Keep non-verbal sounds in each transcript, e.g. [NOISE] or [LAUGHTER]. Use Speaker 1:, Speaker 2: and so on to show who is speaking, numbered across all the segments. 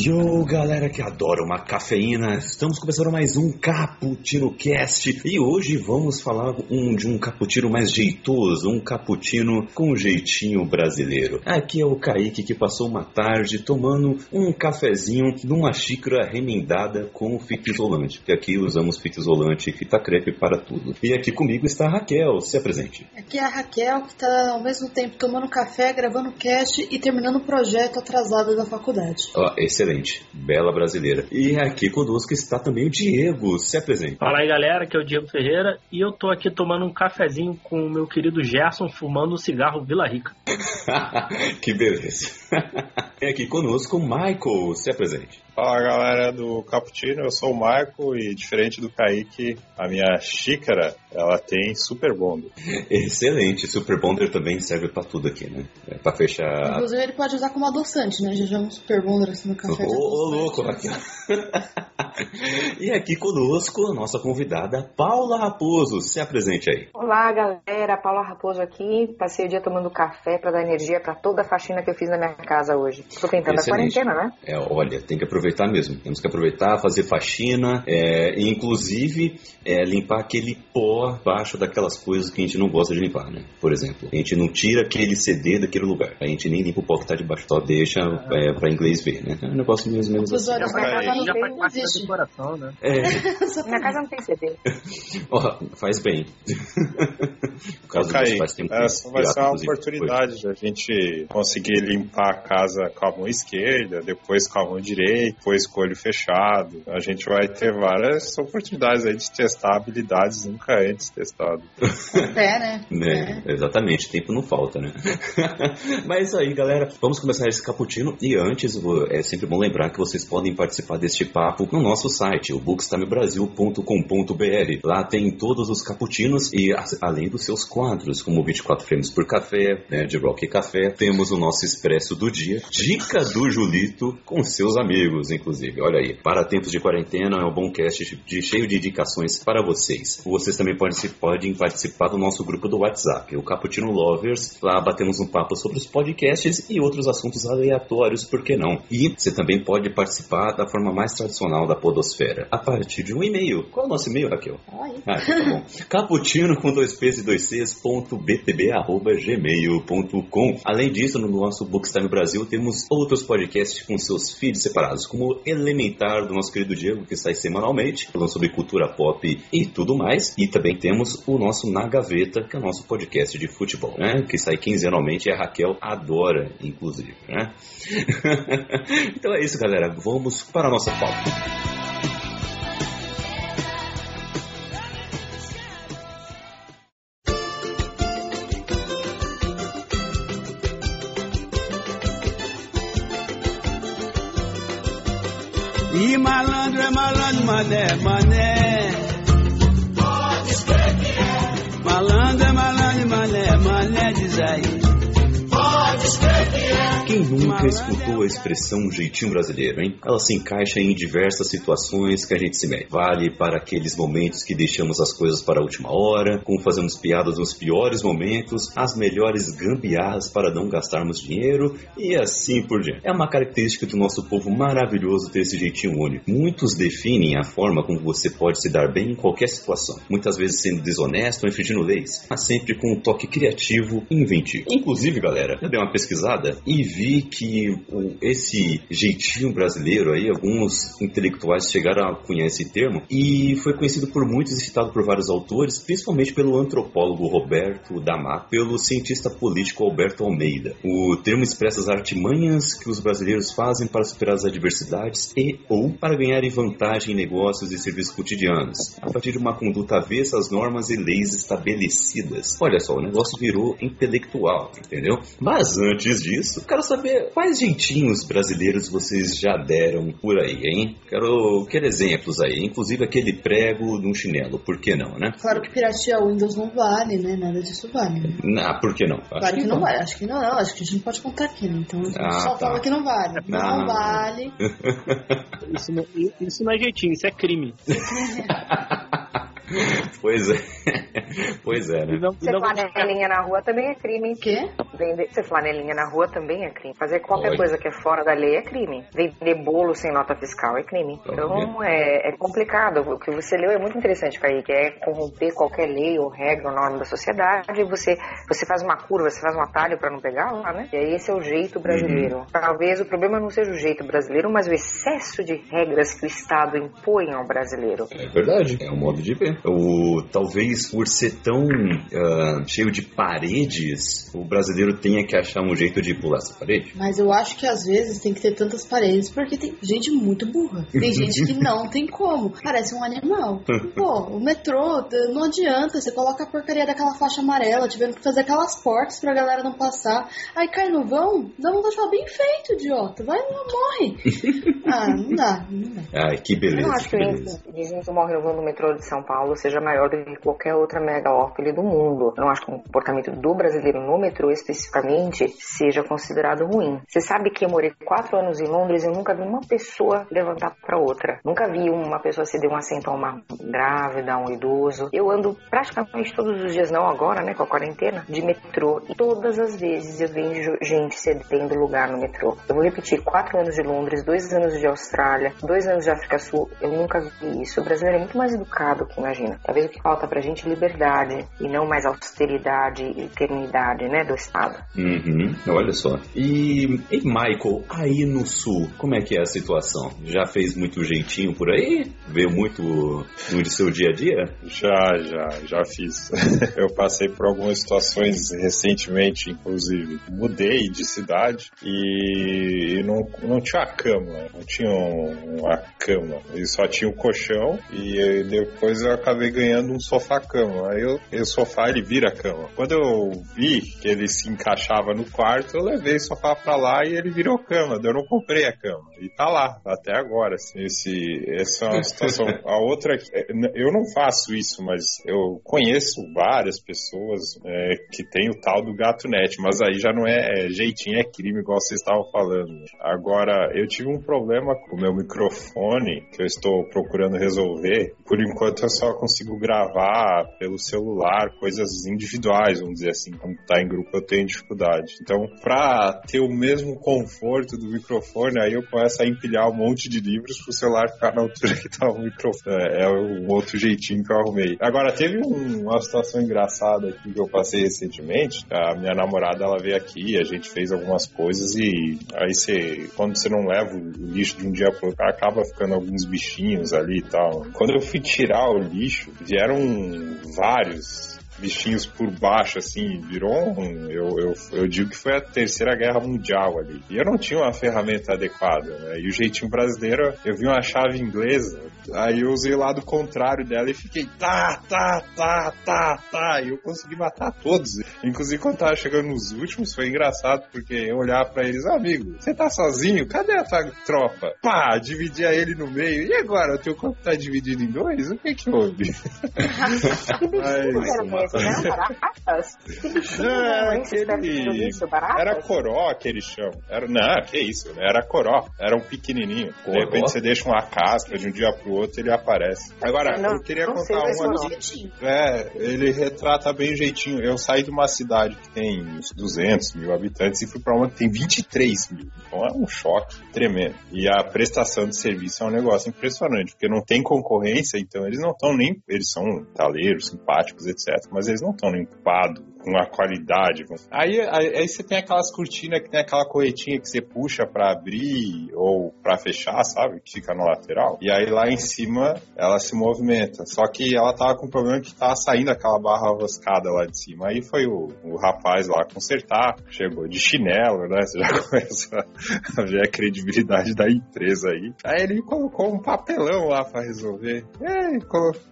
Speaker 1: Yo, galera que adora uma cafeína, estamos começando mais um Cappuccino Cast e hoje vamos falar um, de um cappuccino mais jeitoso, um cappuccino com jeitinho brasileiro. Aqui é o Kaique que passou uma tarde tomando um cafezinho numa xícara remendada com fita isolante, porque aqui usamos fita isolante e fita crepe para tudo. E aqui comigo está a Raquel, se apresente.
Speaker 2: Aqui é a Raquel que está ao mesmo tempo tomando café, gravando cast e terminando o projeto atrasado da faculdade.
Speaker 1: Ó, excelente, bela brasileira. E aqui conosco está também o Diego, se apresente.
Speaker 3: Fala aí galera, aqui é o Diego Ferreira e eu tô aqui tomando um cafezinho com o meu querido Gerson fumando um cigarro Vila Rica. [LAUGHS]
Speaker 1: que beleza. E [LAUGHS] aqui conosco o Michael, se apresente.
Speaker 4: Fala galera do Cappuccino, eu sou o Marco e diferente do Kaique, a minha xícara ela tem Super Bonder. [LAUGHS]
Speaker 1: Excelente, Super Bonder também serve pra tudo aqui, né? É pra fechar.
Speaker 2: Inclusive ele pode usar como adoçante, né? Já já um super bonder assim no café.
Speaker 1: Ô, ô, louco, Raquel. [LAUGHS] e aqui conosco a nossa convidada Paula Raposo, se apresente aí.
Speaker 5: Olá, galera. Paula Raposo aqui. Passei o dia tomando café para dar energia para toda a faxina que eu fiz na minha casa hoje. Tô tentando
Speaker 1: Excelente.
Speaker 5: a quarentena, né?
Speaker 1: É, olha, tem que aproveitar mesmo. Temos que aproveitar, fazer faxina, é, e inclusive é, limpar aquele pó baixo daquelas coisas que a gente não gosta de limpar, né? Por exemplo, a gente não tira aquele CD daquele lugar. A gente nem limpa o pó que tá debaixo, só deixa é, pra inglês ver, né? É um negócio menos menos assim.
Speaker 2: Usuário
Speaker 5: Minha casa não
Speaker 3: Já decoração, né?
Speaker 1: É, [LAUGHS]
Speaker 5: Minha casa não tem CD. [LAUGHS]
Speaker 1: ó, faz bem. [LAUGHS] Por causa
Speaker 4: Kaique,
Speaker 1: dos pais tem
Speaker 4: essa vai ser uma oportunidade de a gente conseguir limpar a casa com a mão esquerda, depois com a mão direita, depois com o olho fechado. A gente vai ter várias oportunidades aí de testar habilidades nunca antes testadas.
Speaker 2: Até, né?
Speaker 1: Né, exatamente, tempo não falta, né? Mas aí, galera, vamos começar esse cappuccino e antes é sempre bom lembrar que vocês podem participar deste papo no nosso site, o bookstimebrasil.com.br. Lá tem todos os cappuccinos e além dos seus quadros, como 24 frames por café, né, de rock e café, temos o nosso expresso do dia, dica do Julito com seus amigos, inclusive. Olha aí, para tempos de quarentena é um bom cast de, cheio de indicações para vocês. Vocês também podem, podem participar do nosso grupo do WhatsApp, o Cappuccino Lovers. Lá batemos um papo sobre os podcasts e outros assuntos aleatórios, por que não? E você também pode participar da forma mais tradicional da podosfera, a partir de um e-mail. Qual é o nosso e-mail, Raquel?
Speaker 2: Aí.
Speaker 1: Ah, tá bom. [LAUGHS] Caputino com dois P's e dois C's, ponto btb, arroba gmail.com. Além disso, no nosso Bookstime Brasil temos outros podcasts com seus feeds separados, como Elementar, do nosso querido Diego, que sai semanalmente, falando sobre cultura pop e tudo mais. E também temos o nosso Na Gaveta, que é o nosso podcast de futebol, né? Que sai quinzenalmente e a Raquel adora, inclusive, né? [LAUGHS] então é isso, galera. Vamos para a nossa pauta.
Speaker 6: E malandro é malandro, mané, mané.
Speaker 1: Quem nunca escutou a expressão jeitinho brasileiro, hein? Ela se encaixa em diversas situações que a gente se mete. Vale para aqueles momentos que deixamos as coisas para a última hora, como fazemos piadas nos piores momentos, as melhores gambiarras para não gastarmos dinheiro e assim por diante. É uma característica do nosso povo maravilhoso ter esse jeitinho único. Muitos definem a forma como você pode se dar bem em qualquer situação, muitas vezes sendo desonesto ou infringindo leis, mas sempre com um toque criativo e inventivo. Inclusive, galera, eu dei uma pesquisada e vi que o- esse jeitinho brasileiro aí, alguns intelectuais chegaram a cunhar esse termo e foi conhecido por muitos e citado por vários autores, principalmente pelo antropólogo Roberto Damato, pelo cientista político Alberto Almeida. O termo expressa as artimanhas que os brasileiros fazem para superar as adversidades e ou para ganharem vantagem em negócios e serviços cotidianos, a partir de uma conduta avessa às normas e leis estabelecidas. Olha só, o negócio virou intelectual, entendeu? Mas antes disso, isso. Quero saber quais jeitinhos brasileiros vocês já deram por aí, hein? Quero, quero exemplos aí, inclusive aquele prego de um chinelo, por que não, né?
Speaker 2: Claro que piratear Windows não vale, né? Nada disso vale. Né?
Speaker 1: Ah, por que não? Acho
Speaker 2: claro que, não vale. Acho que não, não. Acho que a gente não pode contar aqui, né? Então
Speaker 1: Ah,
Speaker 2: só
Speaker 1: tá.
Speaker 2: fala que não vale. Não,
Speaker 1: Ah.
Speaker 2: vale. [LAUGHS]
Speaker 3: Isso não, isso não é jeitinho, isso é crime. [LAUGHS] [LAUGHS]
Speaker 1: Pois é. [LAUGHS] pois é, né?
Speaker 3: E não- e
Speaker 5: Ser
Speaker 3: não-
Speaker 5: flanelinha na rua também é crime.
Speaker 2: Quê?
Speaker 5: Vender, ser flanelinha na rua também é crime. Fazer qualquer
Speaker 1: Olha.
Speaker 5: coisa que é fora da lei é crime. Vender bolo sem nota fiscal é crime. Então é, é complicado. O que você leu é muito interessante, Kaique. É corromper qualquer lei ou regra ou norma da sociedade. Você, você faz uma curva, você faz um atalho para não pegar lá, né? E aí esse é o jeito brasileiro. Talvez o problema não seja o jeito brasileiro, mas o excesso de regras que o Estado impõe ao brasileiro.
Speaker 1: É verdade, é um modo de ver. O, talvez por ser tão ah, cheio de paredes, o brasileiro tenha que achar um jeito de pular essa parede.
Speaker 2: Mas eu acho que às vezes tem que ter tantas paredes porque tem gente muito burra. Tem [LAUGHS] gente que não tem como. Parece um animal. Pô, o metrô, não adianta. Você coloca a porcaria daquela faixa amarela, tiveram que fazer aquelas portas pra galera não passar. Aí cai no vão, dá vontade de falar, bem feito, idiota. Vai lá, morre. [LAUGHS] ah, não dá, não dá.
Speaker 1: Ai, que
Speaker 5: Eu
Speaker 1: beleza,
Speaker 5: não acho
Speaker 1: que beleza.
Speaker 5: gente que morre no vão do metrô de São Paulo seja maior do que qualquer outra megalópole do mundo. Não acho que o comportamento do brasileiro no metrô especificamente seja considerado ruim. Você sabe que eu morei quatro anos em Londres e nunca vi uma pessoa levantar para outra. Nunca vi uma pessoa ceder um assento a uma grávida, a um idoso. Eu ando praticamente todos os dias, não agora, né, com a quarentena, de metrô. E todas as vezes eu vejo gente cedendo lugar no metrô. Eu vou repetir, quatro anos de Londres, dois anos de Austrália, dois anos de África Sul, eu nunca vi isso. O brasileiro é muito mais educado que imagina. Talvez o que falta pra gente é liberdade e não mais austeridade e eternidade, né, do Estado.
Speaker 1: Uhum, olha só. E, e Michael, aí no sul, como é que é a situação? Já fez muito jeitinho por aí? Veio muito no seu dia a dia?
Speaker 4: Já, já, já fiz. [LAUGHS] Eu passei por algumas situações recentemente, inclusive. Mudei de cidade e não, não tinha cama, não tinha um- uma cama. E só tinha o colchão e depois eu acabei ganhando um sofá-cama. Aí eu, e o sofá ele vira cama. Quando eu vi que ele se encaixava no quarto, eu levei o sofá pra lá e ele virou cama. Eu não comprei a cama. E tá lá, até agora. assim. Esse, essa é uma situação. A outra, é, eu não faço isso, mas eu conheço várias pessoas é, que tem o tal do gato net, mas aí já não é, é jeitinho, é crime, igual vocês estavam falando. Agora, eu tive um problema com o meu microfone que eu estou procurando resolver. Por enquanto, eu só consigo gravar pelo celular coisas individuais, vamos dizer assim. Quando tá em grupo, eu tenho dificuldade. Então, pra ter o mesmo conforto do microfone, aí eu começo a empilhar um monte de livros pro celular ficar na altura que tá o microfone. É, é um outro jeitinho que eu arrumei. Agora, teve um- uma situação engraçada aqui que eu passei recentemente. A minha namorada, ela veio aqui, a gente fez algumas coisas e aí você, quando você não leva o lixo de um dia pro outro, acaba ficando alguns bichinhos ali e tal. Quando eu fui tirar o lixo, vieram vários bichinhos por baixo, assim, virou um. Eu, eu, eu digo que foi a terceira guerra mundial ali. E eu não tinha uma ferramenta adequada, né? E o jeitinho brasileiro, eu vi uma chave inglesa, aí eu usei o lado contrário dela e fiquei tá, tá, tá, tá, tá. E eu consegui matar todos. Inclusive, quando tava chegando nos últimos, foi engraçado, porque eu olhava pra eles, amigo, você tá sozinho? Cadê a tua tropa? Pá, dividia ele no meio. E agora? O teu corpo tá dividido em dois? O que que houve? [LAUGHS]
Speaker 5: Que Eram baratas? [LAUGHS] Que bichinhos eram
Speaker 4: É, aquele-?
Speaker 5: Baratas?
Speaker 4: Era coró que eles chamam. Era, não, que isso, né? era coró. Era um pequenininho. De
Speaker 1: Coró?
Speaker 4: repente você deixa uma casca de um dia pro outro ele aparece. Agora,
Speaker 5: Não,
Speaker 4: eu queria contar um
Speaker 5: não.
Speaker 4: aqui. É, ele retrata bem o jeitinho. Eu saí de uma cidade que tem uns 200 mil habitantes e fui pra uma que tem 23 mil. Então é um choque tremendo. E a prestação de serviço é um negócio impressionante, porque não tem concorrência, então eles não estão nem. Eles são taleiros, simpáticos, etc. Mas eles não estão nem ocupados com a qualidade. Aí, aí, você tem aquelas cortinas que tem aquela corretinha que você puxa pra abrir ou pra fechar, sabe? Que fica na lateral. E aí lá em cima ela se movimenta. Só que ela tava com um problema que tava saindo aquela barra roscada lá de cima. Aí foi o, o rapaz lá consertar, chegou de chinelo, né? Você já [LAUGHS] começa a ver a credibilidade da empresa aí. Aí ele colocou um papelão lá pra resolver. É,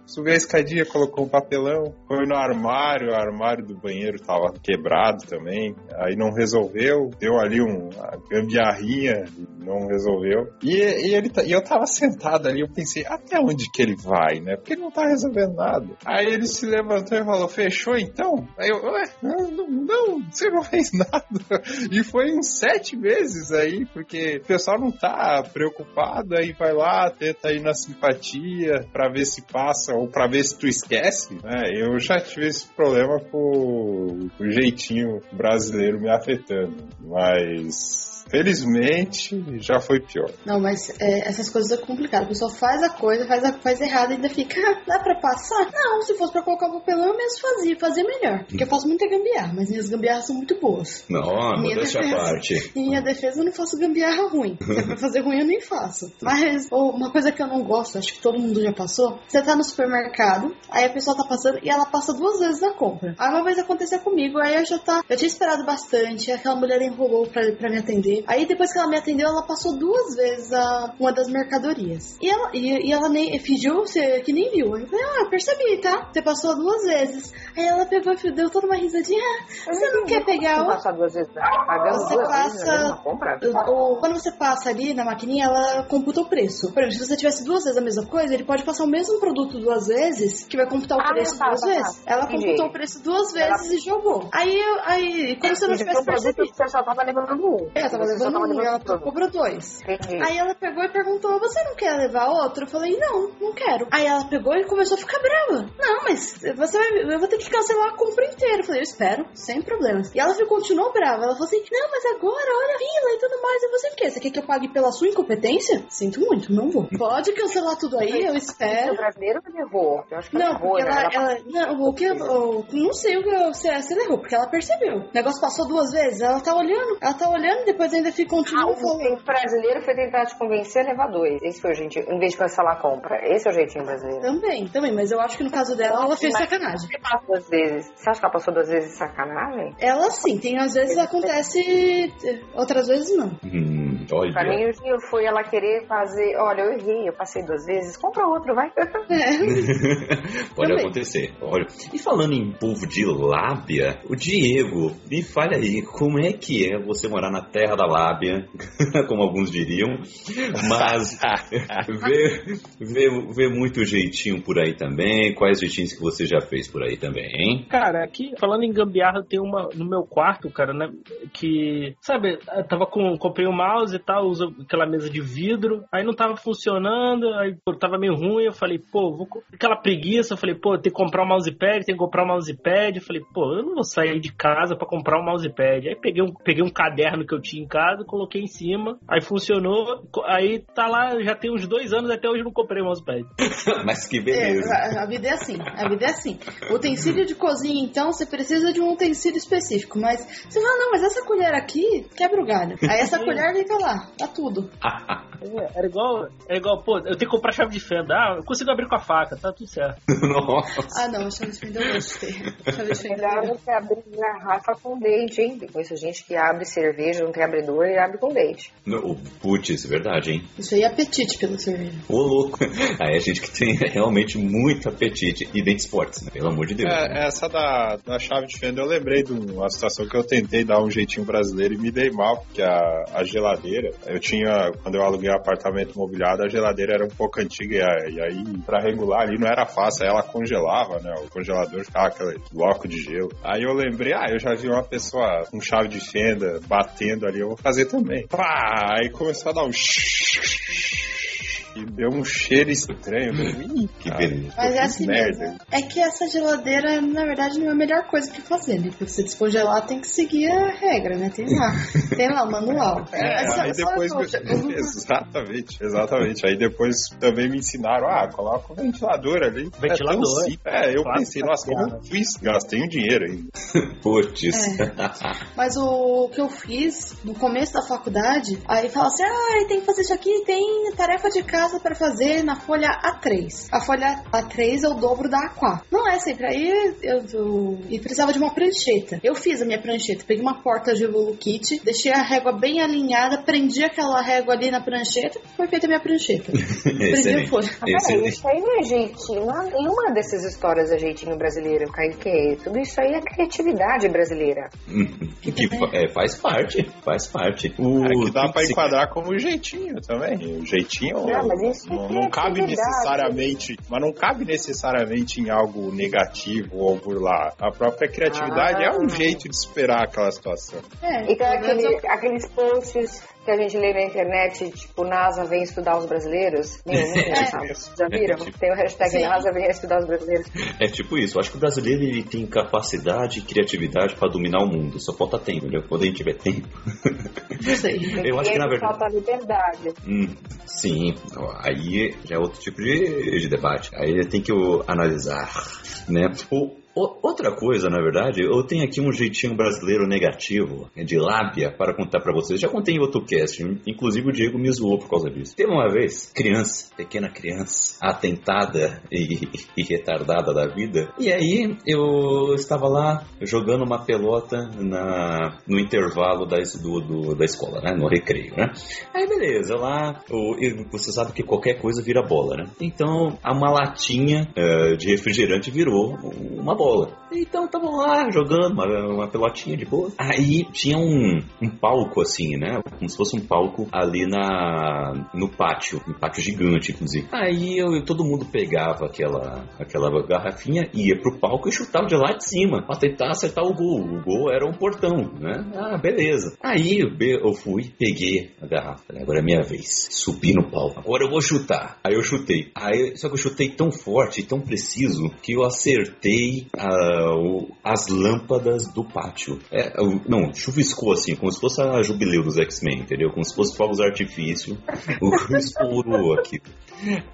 Speaker 4: subiu a escadinha, colocou um papelão, foi no armário, o armário do banheiro banheiro tava quebrado também. Aí não resolveu, deu ali um, uma gambiarrinha, não resolveu. E, e ele, tá- e eu tava sentado ali, eu pensei, até onde que ele vai, né? Porque ele não tá resolvendo nada. Aí ele se levantou e falou, fechou então? Aí eu, ué, não, não, você não fez [LAUGHS] nada. E foi uns sete meses aí, porque o pessoal não tá preocupado, aí vai lá, tenta ir na simpatia pra ver se passa ou pra ver se tu esquece, né? Eu já tive esse problema com o jeitinho brasileiro me afetando, mas felizmente já foi pior.
Speaker 2: Não, mas é, essas coisas é complicado. A pessoa faz a coisa, faz, a, faz errado e ainda fica, ah, [LAUGHS] dá pra passar? Não, se fosse pra colocar o papelão, eu mesmo fazia, fazia melhor. Porque eu faço muita gambiarra, mas minhas gambiarras são muito boas.
Speaker 1: Não,
Speaker 2: Minha
Speaker 1: à
Speaker 2: defesa.
Speaker 1: parte. [LAUGHS]
Speaker 2: Em minha defesa, eu não faço gambiarra ruim. [LAUGHS] Se é pra fazer ruim, eu nem faço. Mas ou, uma coisa que eu não gosto, acho que todo mundo já passou. Você tá no supermercado, aí a pessoa tá passando e ela passa duas vezes na compra. Aí uma vez aconteceu comigo, aí eu já tá. Eu tinha esperado bastante, aquela mulher enrolou pra, pra me atender. Aí depois que ela me atendeu, ela passou duas vezes a, uma das mercadorias. E ela, e, e ela nem fingiu ser, que nem viu. Eu falei, ah, eu percebi, tá? Você passou duas vezes. Aí ela pegou e deu toda uma risadinha. Ah, você não quer pegar
Speaker 5: Você
Speaker 2: outra?
Speaker 5: passar duas vezes, pagando
Speaker 2: Você
Speaker 5: duas vezes na
Speaker 2: passa-
Speaker 5: compra?
Speaker 2: O- quando você passa ali na maquininha, ela computa o preço. Por exemplo, se você tivesse duas vezes a mesma coisa, ele pode passar o mesmo produto duas vezes, que vai computar o
Speaker 5: Ah,
Speaker 2: preço
Speaker 5: tá,
Speaker 2: duas
Speaker 5: tá, tá.
Speaker 2: vezes. Ela
Speaker 5: Entendi.
Speaker 2: computou o preço duas
Speaker 5: Ela-
Speaker 2: vezes e jogou. Aí, aí como se eu não tivesse percebido.
Speaker 5: você só tava levando um.
Speaker 2: É, Ela tava
Speaker 5: Você só
Speaker 2: levando um, ela cobrou dois.
Speaker 5: Entendi.
Speaker 2: Aí ela pegou e perguntou: Você não quer levar outro? Eu falei: Não, não quero. Aí ela pegou e começou a ficar brava. Não, mas você vai, eu vou ter que cancelar a compra inteira. Eu falei: Eu espero, sem problemas. E ela continuou brava. Ela falou assim: Não, mas agora, olha a fila e tudo mais. E você o quê? Você quer que eu pague pela sua incompetência? Sinto muito, não vou. Pode cancelar tudo aí, eu
Speaker 5: O
Speaker 2: espero.
Speaker 5: brasileiro que levou. Eu acho que
Speaker 2: Não,
Speaker 5: ela errou,
Speaker 2: porque
Speaker 5: né?
Speaker 2: ela,
Speaker 5: Ela
Speaker 2: ela, não, o que eu, eu não sei o que eu, se, se ela errou, porque ela percebeu. O negócio passou duas vezes, ela tá olhando, ela tá olhando, depois ainda fica
Speaker 5: Ah,
Speaker 2: continua
Speaker 5: o brasileiro foi tentar te convencer a levar dois. Esse foi o jeitinho. Em vez de cancelar a compra. Esse é o jeitinho brasileiro.
Speaker 2: Também, também, mas eu acho que no caso dela, ela fez
Speaker 5: Mas
Speaker 2: sacanagem.
Speaker 5: Você passa duas vezes. Você acha que ela passou duas vezes de sacanagem?
Speaker 2: Ela sim, tem às vezes acontece, outras vezes não.
Speaker 1: Hum,
Speaker 5: Pra
Speaker 1: olha.
Speaker 5: mim, o jeitinho foi ela querer fazer. Olha, eu errei, eu passei duas vezes. Compra outro, vai.
Speaker 2: É. [LAUGHS]
Speaker 1: Pode
Speaker 2: Também.
Speaker 1: acontecer. Olha, e falando em povo de lábia, o Diego, me fale aí, como é que é você morar na terra da lábia, [LAUGHS] como alguns diriam, mas ver, ver, ver muito jeitinho por aí também, quais jeitinhos que você já fez por aí também, hein?
Speaker 3: Cara, aqui, falando em gambiarra, tem uma no meu quarto, cara, né? Que, sabe, eu tava com. Comprei um mouse e tal, uso aquela mesa de vidro, aí não tava funcionando, aí pô, tava meio ruim, eu falei, pô, vou. Aquela preguiça, eu falei, pô, tem que comprar um mousepad, tem que comprar um mousepad. Eu falei, pô, eu não vou sair de casa pra comprar um mousepad. Aí peguei um, peguei um caderno que eu tinha em casa, coloquei em cima, aí funcionou, aí tá lá, já tem uns dois anos, até hoje não comprei o mousepad. [LAUGHS]
Speaker 1: Mas que
Speaker 2: É,
Speaker 1: beleza.
Speaker 2: a, a vida é assim, a vida é assim. Utensílio de cozinha, então, você precisa de um utensílio específico, mas você fala, não, mas essa colher aqui quebra o galho. Aí essa [LAUGHS] colher fica lá, tá tudo. [LAUGHS]
Speaker 3: É, Era igual, é igual, pô, eu tenho que comprar chave de fenda. Ah, eu consigo abrir com a faca, tá tudo certo. [LAUGHS]
Speaker 1: Nossa.
Speaker 2: Ah, não, a chave de fenda eu ter. Chave de fenda
Speaker 5: Melhor
Speaker 2: eu
Speaker 5: do que abrir garrafa com dente, hein? Eu Conheço gente que abre cerveja, não tem abridor e abre com dente.
Speaker 1: No- Putz, verdade, hein?
Speaker 2: Isso aí é apetite pela cerveja.
Speaker 1: Ô, louco. [LAUGHS] Aí a gente que tem realmente muito apetite. E dentes fortes, né? Pelo amor de Deus. né?
Speaker 4: É, essa da, da chave de fenda, eu lembrei de uma situação que eu tentei dar um jeitinho brasileiro e me dei mal, porque a, a geladeira, eu tinha, quando eu aluguei apartamento mobiliado, a geladeira era um pouco antiga e, aí, pra regular ali, não era fácil, aí ela congelava, né? O congelador ficava aquele bloco de gelo. Aí eu lembrei, ah, eu já vi uma pessoa com chave de fenda batendo ali, eu vou fazer também. Pá! Aí começou a dar um e deu um cheiro estranho. Ih,
Speaker 1: Que beleza.
Speaker 2: Mas é assim
Speaker 4: merda.
Speaker 2: mesmo. É que essa geladeira, na verdade, não é a melhor coisa pra fazer, né? Pra você descongelar, tem que seguir a regra, né? Tem lá. Tem lá o manual.
Speaker 4: É,
Speaker 2: Mas só-
Speaker 4: aí depois. me- [LAUGHS] Exatamente, exatamente. Aí depois também me ensinaram, ah, coloca o ventilador ali.
Speaker 3: Ventilador.
Speaker 4: É, é eu
Speaker 3: Claro,
Speaker 4: pensei, nossa, como eu fiz? Gastei um dinheiro ainda. [LAUGHS]
Speaker 1: Putz.
Speaker 2: É. Mas o que eu fiz no começo da faculdade, aí fala assim: ah, tem que fazer isso aqui, tem tarefa de casa casa pra fazer na folha A3. A folha A3 é o dobro da A4. Não é sempre. Aí eu, eu- e precisava de uma prancheta. Eu fiz a minha prancheta. Peguei uma porta de Lulu Kit, deixei a régua bem alinhada, prendi aquela régua ali na prancheta, foi feita a minha prancheta. [LAUGHS] Prendi folha.
Speaker 5: Peraí,
Speaker 1: Excelente.
Speaker 5: isso aí não é jeitinho. Não, nenhuma dessas histórias é jeitinho brasileiro, Kaique. Tudo isso aí é criatividade brasileira. [LAUGHS]
Speaker 1: que é, faz parte, faz parte. O,
Speaker 4: É que dá pra enquadrar como jeitinho também. O jeitinho
Speaker 5: Não, mas isso é
Speaker 4: não, não cabe
Speaker 5: criatividade.
Speaker 4: necessariamente, mas não cabe necessariamente em algo negativo ou burlar. A própria criatividade
Speaker 5: Ah.
Speaker 4: é um jeito de esperar aquela situação.
Speaker 2: É,
Speaker 5: Então,
Speaker 2: pelo menos
Speaker 5: aquele, aqueles posts que a gente lê na internet, tipo, NASA vem estudar os brasileiros. Nenhum, [LAUGHS]
Speaker 4: É.
Speaker 5: Já viram? Tem o hashtag
Speaker 2: Sim.
Speaker 5: NASA vem estudar os brasileiros.
Speaker 1: É tipo isso. Eu acho que o brasileiro ele tem capacidade e criatividade pra dominar o mundo. Só falta tempo, entendeu? Quando a gente tiver tempo.
Speaker 2: não sei. [LAUGHS]
Speaker 1: Eu acho que na verdade.
Speaker 5: falta liberdade.
Speaker 1: Hum, sim, aí já é outro tipo de, de debate. Aí tem que o, analisar, né? Outra coisa, na verdade, eu tenho aqui um jeitinho brasileiro negativo, de lábia, para contar pra vocês. Já contei em outro cast, inclusive o Diego me zoou por causa disso. Teve uma vez, criança, pequena criança, atentada e, e retardada da vida, e aí eu estava lá jogando uma pelota na, no intervalo da, do, do- da escola, né? No recreio, né? Aí beleza, lá o, você sabe que qualquer coisa vira bola, né? Então uma latinha eh, de refrigerante virou uma bola. Então tava lá jogando uma, uma pelotinha de boa. Aí tinha um, um palco assim, né? Como se fosse um palco ali na no pátio, um pátio gigante, inclusive. Aí eu, todo mundo pegava aquela, aquela garrafinha, ia pro palco e chutava de lá de cima pra tentar acertar o gol. O gol era um portão, né? Ah, beleza. Aí eu fui, peguei a garrafa. Agora é minha vez. Subi no palco. Agora eu vou chutar. Aí eu chutei. Aí, só que eu chutei tão forte e tão preciso que eu acertei ah, o- as lâmpadas do pátio. É, o- não, chuviscou assim, como se fosse a jubileu dos X-Men, entendeu? Como se fosse fogos artifício. O- [LAUGHS] Estourou aqui.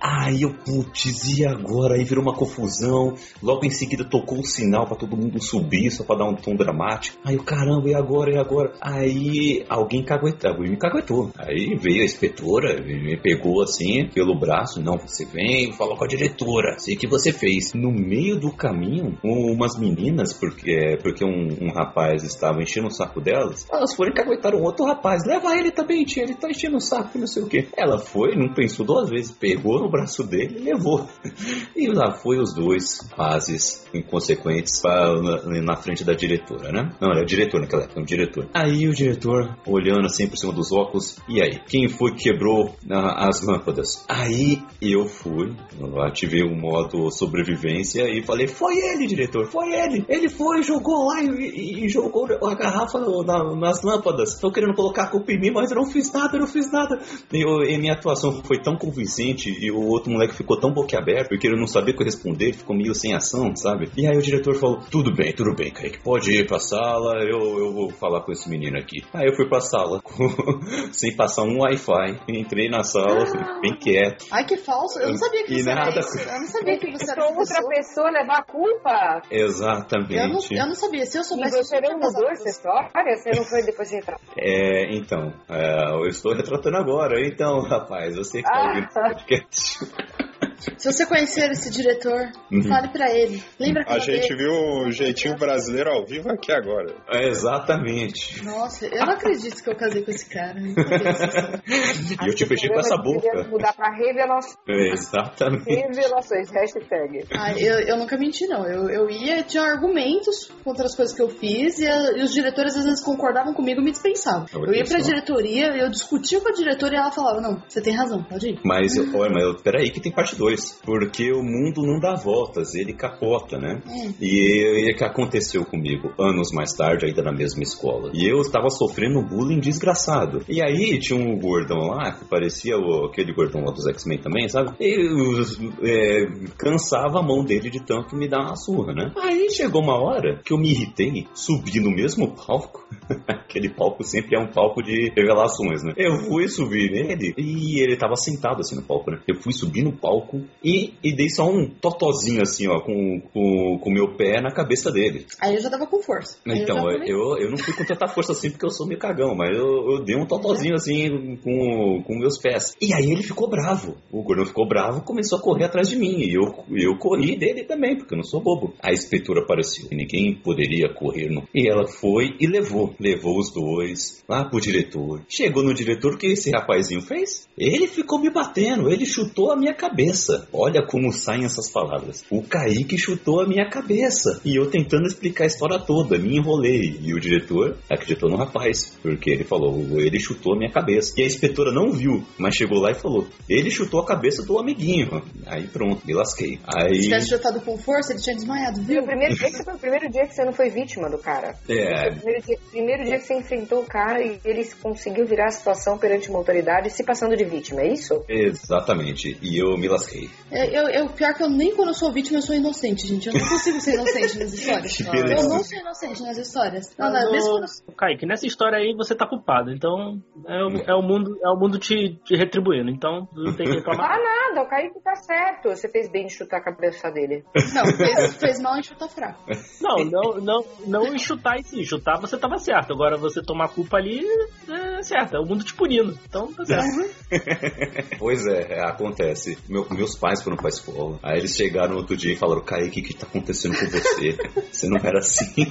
Speaker 1: Aí eu, putz, e agora? Aí virou uma confusão. Logo em seguida tocou o sinal pra todo mundo subir, só pra dar um tom dramático. Aí eu, caramba, e agora? E agora? Aí alguém caguetou, alguém me caguetou. Aí veio a inspetora, me pegou assim, pelo braço. Não, você vem, fala com a diretora, sei o que você fez. No meio do caminho, um- umas meninas, porque, porque um, um rapaz estava enchendo o saco delas, elas foram e caguetaram outro rapaz. Leva ele também, tia, ele tá enchendo o saco, não sei o que. Ela foi, não pensou duas vezes, pegou no braço dele e levou. [LAUGHS] E lá foi os dois rapazes inconsequentes pra- na, na frente da diretora, né? Não, era diretor naquela época, um diretor. Aí o diretor, olhando assim por cima dos óculos, e aí? Quem foi que quebrou ah, as lâmpadas? Aí eu fui, eu ativei o modo sobrevivência e falei, foi ele, diretor, foi ele. Ele foi, jogou lá e, e- e jogou a garrafa no- na- nas lâmpadas. Estão querendo colocar a culpa em mim, mas eu não fiz nada, eu não fiz nada. E, eu- e minha atuação foi tão convincente e o outro moleque ficou tão boquiaberto porque ele não sabia corresponder, ele ficou meio sem ação, sabe? E aí o diretor falou: Tudo bem, tudo bem, Kaique, pode ir pra sala, eu, eu vou falar com esse menino aqui. Aí eu fui pra sala, [LAUGHS] sem passar um Wi-Fi, entrei na sala, bem quieto.
Speaker 2: Ai, que falso. Eu não sabia que
Speaker 1: E
Speaker 2: você era
Speaker 1: nada.
Speaker 2: isso. Eu não sabia que você era
Speaker 5: outra
Speaker 2: pessoa.
Speaker 5: pessoa levar a culpa.
Speaker 1: Exatamente.
Speaker 2: Eu não, eu não sabia. Se eu soubesse... eu
Speaker 5: você não mudou essa
Speaker 2: você.
Speaker 5: história? Você não foi depois de entrar? [LAUGHS]
Speaker 1: É, então, é, eu estou retratando agora. Então, [LAUGHS] rapaz, você que está
Speaker 5: Ah.
Speaker 1: ouvindo o podcast. [LAUGHS]
Speaker 2: Se você conhecer esse diretor,
Speaker 1: Uhum.
Speaker 2: fale pra ele. Lembra
Speaker 4: A
Speaker 2: aquela
Speaker 4: gente
Speaker 2: vez-
Speaker 4: viu o jeitinho brasileiro ao vivo aqui agora.
Speaker 1: É, exatamente.
Speaker 2: Nossa, eu não acredito que eu casei com esse cara. Eu. [LAUGHS]
Speaker 1: E eu te beijei com essa boca.
Speaker 5: Mudar pra revelações.
Speaker 1: É, exatamente.
Speaker 5: Revelações, hashtag.
Speaker 2: Ah, eu, eu nunca menti, não. Eu, eu ia, tinha argumentos contra as coisas que eu fiz e, a- e os diretores às vezes concordavam comigo e me dispensavam.
Speaker 1: Olha
Speaker 2: Eu ia pra diretoria, eu discutia com a diretora e ela falava: Não, você tem razão, pode ir.
Speaker 1: Mas, olha, mas eu- peraí que tem parte 2. Porque o mundo não dá voltas, ele capota, né?
Speaker 2: Hum.
Speaker 1: E, e o que aconteceu comigo anos mais tarde, ainda na mesma escola. E eu estava sofrendo um bullying desgraçado. E aí tinha um gordão lá, que parecia o- aquele gordão lá dos X-Men também, sabe? E os- é, cansava a mão dele de tanto me dar uma surra, né? Aí chegou uma hora que eu me irritei, subi no mesmo palco. [LAUGHS] Aquele palco sempre é um palco de revelações, né? Eu fui subir nele e ele tava sentado assim no palco, né? Eu fui subir no palco bravo e, e dei só um totozinho assim, ó, com o com, meu pé na cabeça dele.
Speaker 2: Aí eu já tava com força. Aí
Speaker 1: então, eu, eu, eu, não fui com tanta força assim porque eu sou meio cagão, mas eu, eu dei um totozinho assim com, com meus pés. E aí ele ficou bravo. O gordão ficou bravo começou a correr atrás de mim. E eu, eu corri dele também, porque eu não sou bobo. A inspetora apareceu e ninguém poderia correr. No... E ela foi e levou. Levou os dois lá pro diretor. Chegou no diretor, o que esse rapazinho fez? Ele ficou me batendo, ele chutou a minha cabeça. Olha como saem essas palavras. O Kaique chutou a minha cabeça. E eu tentando explicar a história toda, me enrolei. E o diretor acreditou no rapaz, porque ele falou, ele chutou a minha cabeça. E a inspetora não viu, mas chegou lá e falou, ele chutou a cabeça do amiguinho. Aí pronto, me lasquei. Aí...
Speaker 2: Se tivesse chutado com força, ele tinha desmaiado, viu?
Speaker 5: O primeiro, esse foi o primeiro dia que você não foi vítima do cara.
Speaker 1: É.
Speaker 5: O primeiro dia, primeiro dia que você enfrentou o cara e ele conseguiu virar a situação perante uma autoridade se passando de vítima, é isso?
Speaker 1: Exatamente. E eu me lasquei.
Speaker 2: É, eu, eu, pior que eu nem quando eu sou vítima eu sou inocente, gente. Eu não consigo ser inocente nas [LAUGHS] histórias. eu não sou inocente nas histórias. Não, não, mesmo quando...
Speaker 3: Kaique, nessa história aí você tá culpado. Então é o, é o mundo, é o mundo te, te retribuindo. Então não tem que reclamar. [LAUGHS]
Speaker 5: ah, nada, o Kaique tá certo. Você fez bem de chutar a cabeça dele.
Speaker 2: Não, fez, fez mal em chutar fraco.
Speaker 3: Não, não, não, não em chutar em si. Chutar você tava certo. Agora você tomar culpa ali é certo. É o mundo te punindo. Então tá certo. [LAUGHS]
Speaker 1: pois é, é, acontece. Meu, meus pais foram pra escola. Aí eles chegaram outro dia e falaram: Kaique, o que tá acontecendo com você? Você não era assim.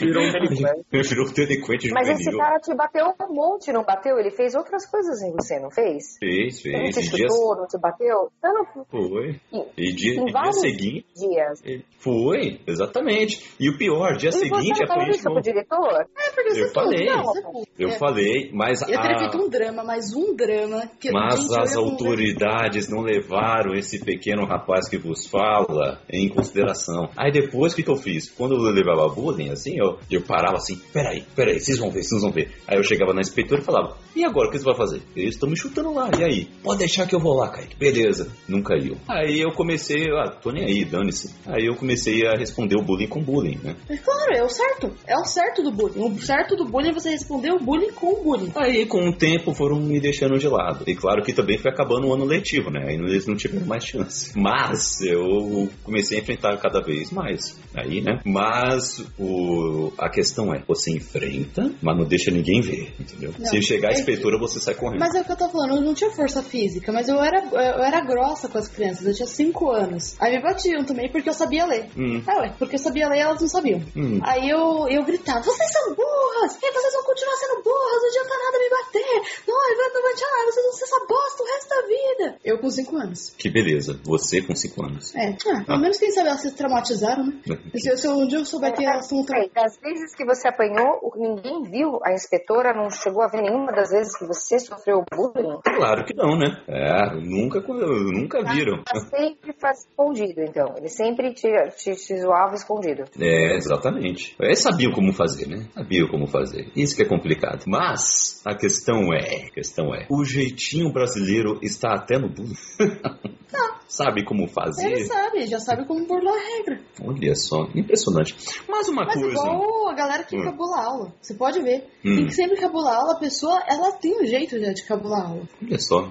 Speaker 3: Virou um [LAUGHS] delinquente.
Speaker 1: Virou um delinquente
Speaker 5: Mas esse cara te bateu um monte, não bateu? Ele fez outras coisas em você, não fez?
Speaker 1: Fez, fez.
Speaker 5: Ele te chutou, dias... não te bateu? Não,
Speaker 1: foi. E, e dia, e dia seguinte.
Speaker 5: Dias.
Speaker 1: Foi, exatamente. E o pior, dia
Speaker 5: e
Speaker 1: seguinte
Speaker 5: você
Speaker 1: apanhei
Speaker 5: isso pro diretor?
Speaker 2: É, porque
Speaker 1: eu
Speaker 2: você
Speaker 1: falei.
Speaker 2: Não,
Speaker 1: eu
Speaker 2: é.
Speaker 1: falei, mas.
Speaker 2: Eu teria a... feito um drama, mas um drama. Que
Speaker 1: mas
Speaker 2: gente,
Speaker 1: as autoridades não levaram esse pequeno rapaz que vos fala em consideração. Aí depois, o que, que eu fiz? Quando eu levava bullying, assim, eu, eu parava assim: peraí, peraí, vocês vão ver, vocês vão ver. Aí eu chegava na inspetora e falava: e agora, o que você vai fazer? Eles estão me chutando lá, e aí? Pode deixar que eu vou lá, Kaique. Beleza, nunca iam. Aí eu comecei, ah, tô nem aí, dane-se. Aí eu comecei a responder o bullying com bullying, né?
Speaker 2: É claro, é o certo. É o certo do bullying. O certo do bullying é você responder o bullying com o bullying.
Speaker 1: Aí, com o tempo, foram me deixando de lado. E claro que também foi acabando o ano letivo, né? Aí eles não tiveram mais chance. Mas eu comecei a enfrentar cada vez mais. Aí, né? Mas o, a questão é, você enfrenta, mas não deixa ninguém ver, entendeu?
Speaker 2: Não,
Speaker 1: Se chegar a inspetora, você sai correndo.
Speaker 2: Mas é o que eu tô falando, eu não tinha força física, mas eu era, eu era grossa com as crianças, eu tinha 5 anos. Aí me batiam também porque eu sabia ler.
Speaker 1: Hum.
Speaker 2: Ah, ué, porque eu sabia ler elas não sabiam.
Speaker 1: Hum.
Speaker 2: Aí eu, eu gritava, vocês são burras! E vocês vão continuar sendo burras, não adianta nada me bater! Não, não adianta nada, vocês vão ser essa bosta o resto da vida! Eu com 5 anos.
Speaker 1: Que beleza, você com 5 anos.
Speaker 2: É, ah, pelo menos quem sabe elas se traumatizaram, né? Se, se um dia eu souber que elas são
Speaker 5: traumadas. Das vezes que você apanhou, ninguém viu, a inspetora não chegou a ver nenhuma das vezes que você sofreu bullying?
Speaker 1: Claro que não, né? É, nunca, nunca viram.
Speaker 5: Ela sempre faz escondido, então. Ele sempre te, te, te zoava escondido.
Speaker 1: É, exatamente. Eles sabiam como fazer, né? Sabiam como fazer. Isso que é complicado. Mas a questão é, a questão é, o jeitinho brasileiro está até no bullying. [LAUGHS]
Speaker 2: Não.
Speaker 1: Sabe como fazer?
Speaker 2: Ele sabe, já sabe como burlar a regra.
Speaker 1: Olha só, impressionante. Mas uma
Speaker 2: Mas
Speaker 1: coisa.
Speaker 2: igual a galera que
Speaker 1: Hum.
Speaker 2: cabula a aula. Você pode ver.
Speaker 1: Hum.
Speaker 2: Tem que sempre cabular a aula, a pessoa, ela tem um jeito já de cabular aula.
Speaker 1: Olha só.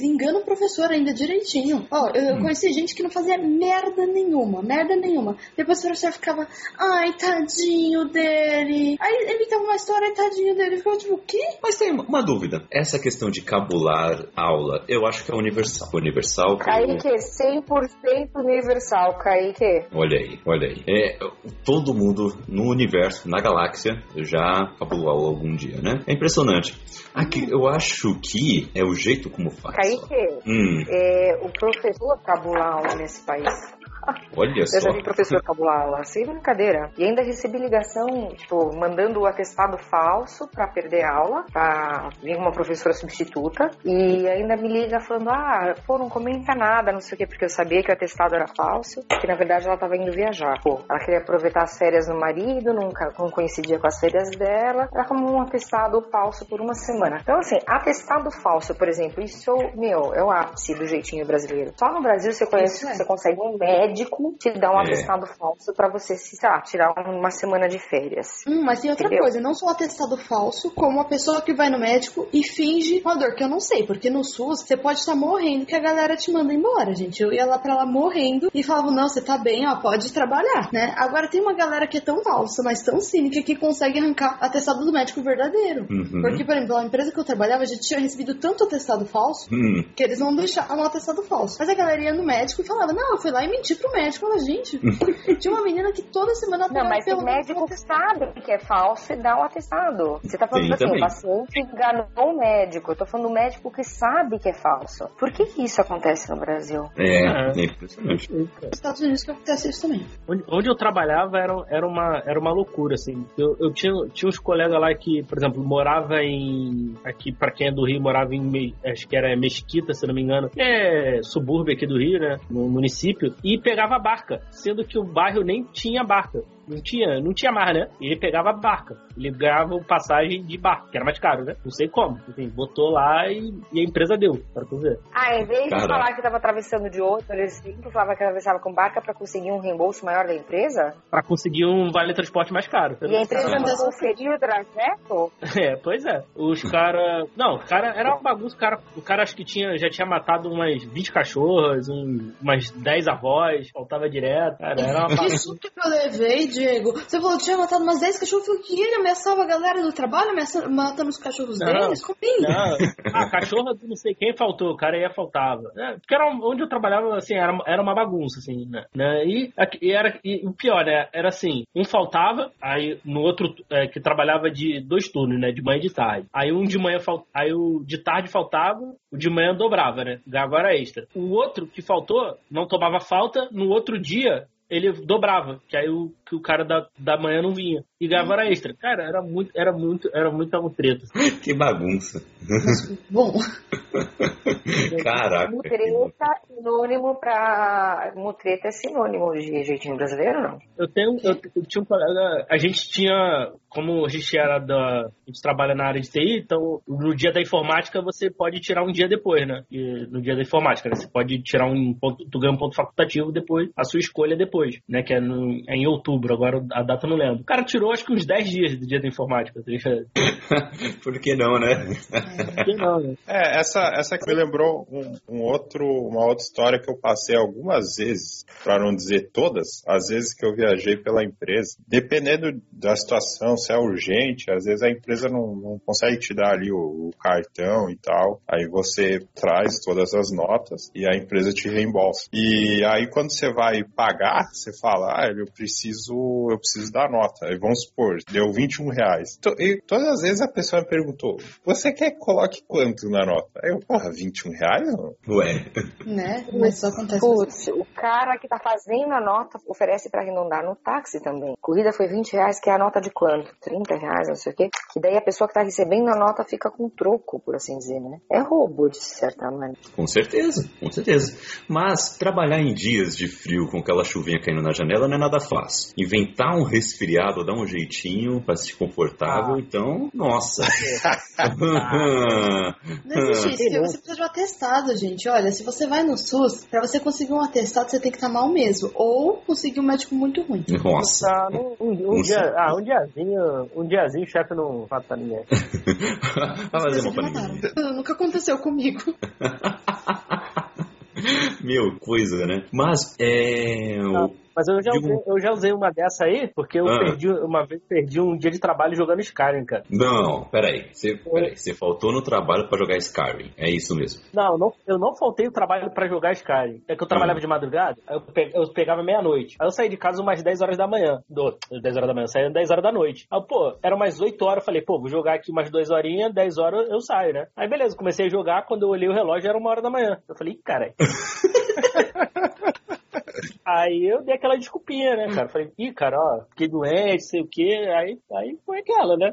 Speaker 2: Engana o professor ainda direitinho. Ó, eu
Speaker 1: Hum.
Speaker 2: conheci gente que não fazia merda nenhuma, merda nenhuma. Depois o professor ficava, ai, tadinho dele. Aí ele tava uma história, ai, tadinho dele. Ficava tipo, o quê?
Speaker 1: Mas tem uma- uma dúvida. Essa questão de cabular aula, eu acho que é universal. Universal. que-
Speaker 5: Kaique, 100% universal, Kaique.
Speaker 1: Olha aí, olha aí. É, todo mundo no universo, na galáxia, já cabulou aula algum dia, né? É impressionante. Aqui, eu acho que é o jeito como faz.
Speaker 5: Kaique,
Speaker 1: Hum,
Speaker 5: é, o professor cabula aula nesse país.
Speaker 1: Olha
Speaker 5: Eu
Speaker 1: só.
Speaker 5: já vi professor cabular aula, sem brincadeira. E ainda recebi ligação, tipo, mandando o atestado falso pra perder aula, pra vir uma professora substituta. E ainda me liga falando, ah, pô, não comenta nada, não sei o quê, porque eu sabia que o atestado era falso, que na verdade ela tava indo viajar. Pô, ela queria aproveitar as férias do marido, nunca não coincidia com as férias dela. Era como um atestado falso por uma semana. Então, assim, atestado falso, por exemplo, isso, meu, é o ápice do jeitinho brasileiro. Só no Brasil você conhece,
Speaker 2: é.
Speaker 5: você consegue um médico médico te dá um
Speaker 1: É.
Speaker 5: atestado falso pra você, se, sei lá, tirar uma semana de férias.
Speaker 2: Hum, mas tem outra
Speaker 5: Entendeu?
Speaker 2: coisa, não só o atestado falso, como a pessoa que vai no médico e finge uma dor, que eu não sei, porque no SUS você pode estar morrendo que a galera te manda embora, gente. Eu ia lá pra lá morrendo e falava, não, você tá bem, ó, pode trabalhar, né? Agora tem uma galera que é tão falsa, mas tão cínica que consegue arrancar atestado do médico verdadeiro.
Speaker 1: Uhum.
Speaker 2: Porque, por exemplo, a empresa que eu trabalhava, a gente tinha recebido tanto atestado falso
Speaker 1: Hum,
Speaker 2: que eles não deixavam o atestado falso. Mas a galera ia no médico e falava, não, eu fui lá e menti pro médico. Eu falava, gente, [LAUGHS] tinha uma menina que toda semana
Speaker 5: Não, mas
Speaker 2: pelo
Speaker 5: o
Speaker 2: um
Speaker 5: médico sabe que é falso e dá o atestado. Você tá falando
Speaker 1: Tem
Speaker 5: assim,
Speaker 1: também.
Speaker 5: o paciente enganou o médico. Eu tô falando do médico que sabe que é falso. Por que, que isso acontece no Brasil?
Speaker 1: é,
Speaker 3: É.
Speaker 1: é impressionante.
Speaker 2: Nos Estados Unidos que acontece isso também.
Speaker 3: Onde, onde eu trabalhava era, era, uma, era uma loucura, assim. Eu, eu tinha, tinha uns colegas lá que, por exemplo, morava em. Aqui, pra quem é do Rio, morava em. Acho que era Mesquita, se não me engano. É subúrbio aqui do Rio, né? No município. E pegava barca, sendo que o bairro nem tinha barca. Não tinha, não tinha mar, né? E ele pegava barca. Ele ganhava passagem de barca, que era mais caro, né? Não sei como. Enfim, botou lá e, e a empresa deu, pra tu ver.
Speaker 5: Ah, em vez de
Speaker 1: Caraca.
Speaker 5: falar que tava atravessando de outro, eles sempre falavam que atravessava com barca pra conseguir um reembolso maior da empresa?
Speaker 3: Pra conseguir um vale transporte mais caro.
Speaker 5: E a empresa não conferiu o trajeto? [LAUGHS]
Speaker 3: É, pois é. Os caras. Não, o cara era uma bagunça. O cara, o cara acho que tinha, já tinha matado umas 20 cachorras, um- umas 10 avós, faltava direto. Cara, era uma
Speaker 2: Que
Speaker 3: bagunça.
Speaker 2: susto que eu levei, Diego. Você falou que tinha matado umas 10 cachorros. Que ele ameaçava a galera do trabalho, matando os cachorros
Speaker 3: Não.
Speaker 2: deles? Como assim?
Speaker 3: Não, a cachorra do não sei quem faltou, o cara ia faltava. É, porque era onde eu trabalhava, assim, era, era uma bagunça, assim, né? né? E, e era, e o pior, né? Era assim, um faltava, aí no outro, é, que trabalhava de dois turnos, né? De manhã e de tarde. Aí um de manhã, fal- aí o de tarde faltava, o de manhã dobrava, né? Ganhava hora extra. O outro que faltou, não tomava falta, no outro dia, ele dobrava, que aí o, que o cara da, da manhã não vinha. E ganhava hora extra. Cara, era muito, era muito, era muita treta. [LAUGHS]
Speaker 1: Que bagunça. [LAUGHS]
Speaker 2: Bom, [LAUGHS]
Speaker 1: Caraca.
Speaker 5: Mutreta é sinônimo pra. Mutreta é sinônimo de jeitinho brasileiro, não?
Speaker 3: Eu tenho, eu, eu tinha um colega, a gente tinha, como a gente era da, a gente trabalha na área de TI, então no dia da informática você pode tirar um dia depois, né? E no dia da informática, né? Você pode tirar um ponto, tu ganha um ponto facultativo depois, a sua escolha depois, né? Que é, no, é em outubro, agora a data eu não lembro. O cara tirou acho que uns 10 dias do dia da informática, tá? [LAUGHS]
Speaker 1: Por que não, né?
Speaker 3: Por que não, né?
Speaker 4: É, essa, essa que me lembrou um, um outro, uma outra história que eu passei algumas vezes, para não dizer todas, às vezes que eu viajei pela empresa. Dependendo da situação, se é urgente, às vezes a empresa não, não consegue te dar ali o, o cartão e tal. Aí você traz todas as notas e a empresa te reembolsa. E aí quando você vai pagar, você fala, ah, eu preciso, eu preciso da nota. Aí vamos supor, deu 21 reais. To- E todas as vezes a pessoa me perguntou, você quer que coloque quanto na nota? Aí eu, porra, 21 reais? Não.
Speaker 1: Ué.
Speaker 2: né? Mas isso acontece.
Speaker 5: Putz, o cara que tá fazendo a nota oferece pra arredondar no táxi também. Corrida foi 20 reais, que é a nota de quanto? 30 reais, não sei o quê. Que daí a pessoa que tá recebendo a nota fica com troco, por assim dizer, né? É roubo, de certa maneira.
Speaker 1: Com certeza, com certeza. Mas trabalhar em dias de frio com aquela chuvinha caindo na janela não é nada fácil. Inventar um resfriado, dar um jeitinho pra se confortável,
Speaker 3: Ah.
Speaker 1: então, nossa.
Speaker 2: Não existe isso, você precisa de um atestado, gente. Olha, se você vai no SUS, pra você conseguir um atestado, você tem que estar mal mesmo. Ou conseguir um médico muito ruim.
Speaker 1: nossa.
Speaker 3: Tá, um, um, um dia, ah, um diazinho, um diazinho o chefe não mata ninguém.
Speaker 1: Vai fazer uma pra ninguém. [LAUGHS]
Speaker 2: Nunca aconteceu comigo. [LAUGHS]
Speaker 1: Meu, coisa, né? Mas, é. o-
Speaker 3: Mas eu já, usei, eu já usei uma dessa aí, porque eu
Speaker 1: Ah.
Speaker 3: perdi uma vez perdi um dia de trabalho jogando Skyrim, cara.
Speaker 1: Não, peraí. Você, peraí. Você faltou no trabalho pra jogar Skyrim. É isso mesmo.
Speaker 3: Não, não, eu não faltei o trabalho pra jogar Skyrim. É que eu trabalhava de madrugada, eu, pe- eu pegava meia-noite. Aí eu saí de casa umas 10 horas da manhã. Do, 10 horas da manhã, eu saía 10 horas da noite. Aí, pô, era umas 8 horas, eu falei, pô, vou jogar aqui umas 2 horinhas, 10 horas eu saio, né? Aí beleza, comecei a jogar, quando eu olhei o relógio era uma hora da manhã. Eu falei, "Ih, caralho. [LAUGHS] Aí eu dei aquela desculpinha, né, cara? Falei, ih, cara, ó, fiquei doente, sei o quê. Aí, aí foi aquela, né?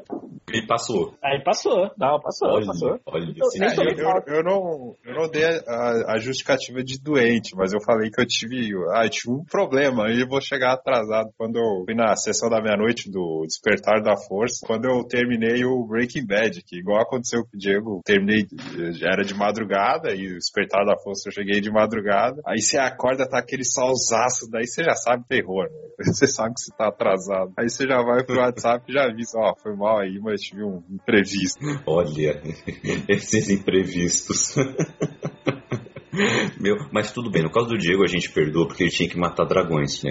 Speaker 1: E passou.
Speaker 3: Aí passou. Não, passou,
Speaker 1: Olha,
Speaker 3: passou.
Speaker 1: olha
Speaker 3: Eu-
Speaker 4: É, eu, eu- eu não, eu não dei a, a justificativa de doente, mas eu falei que eu tive, ah, eu tive um problema e eu vou chegar atrasado quando eu fui na sessão da meia-noite do Despertar da Força, quando eu terminei o Breaking Bad, que igual aconteceu com o Diego, terminei, já era de madrugada e o Despertar da Força eu cheguei de madrugada, aí você acorda, tá aquele solzaço passa, daí você já sabe terror, né? [LAUGHS] Você sabe que você tá atrasado. Aí você já vai pro WhatsApp e já avisa, ó, foi mal aí, mas tive um imprevisto.
Speaker 1: Olha, [LAUGHS] esses imprevistos. [LAUGHS] [LAUGHS] Meu, mas tudo bem, no caso do Diego a gente perdoa porque ele tinha que matar dragões. né?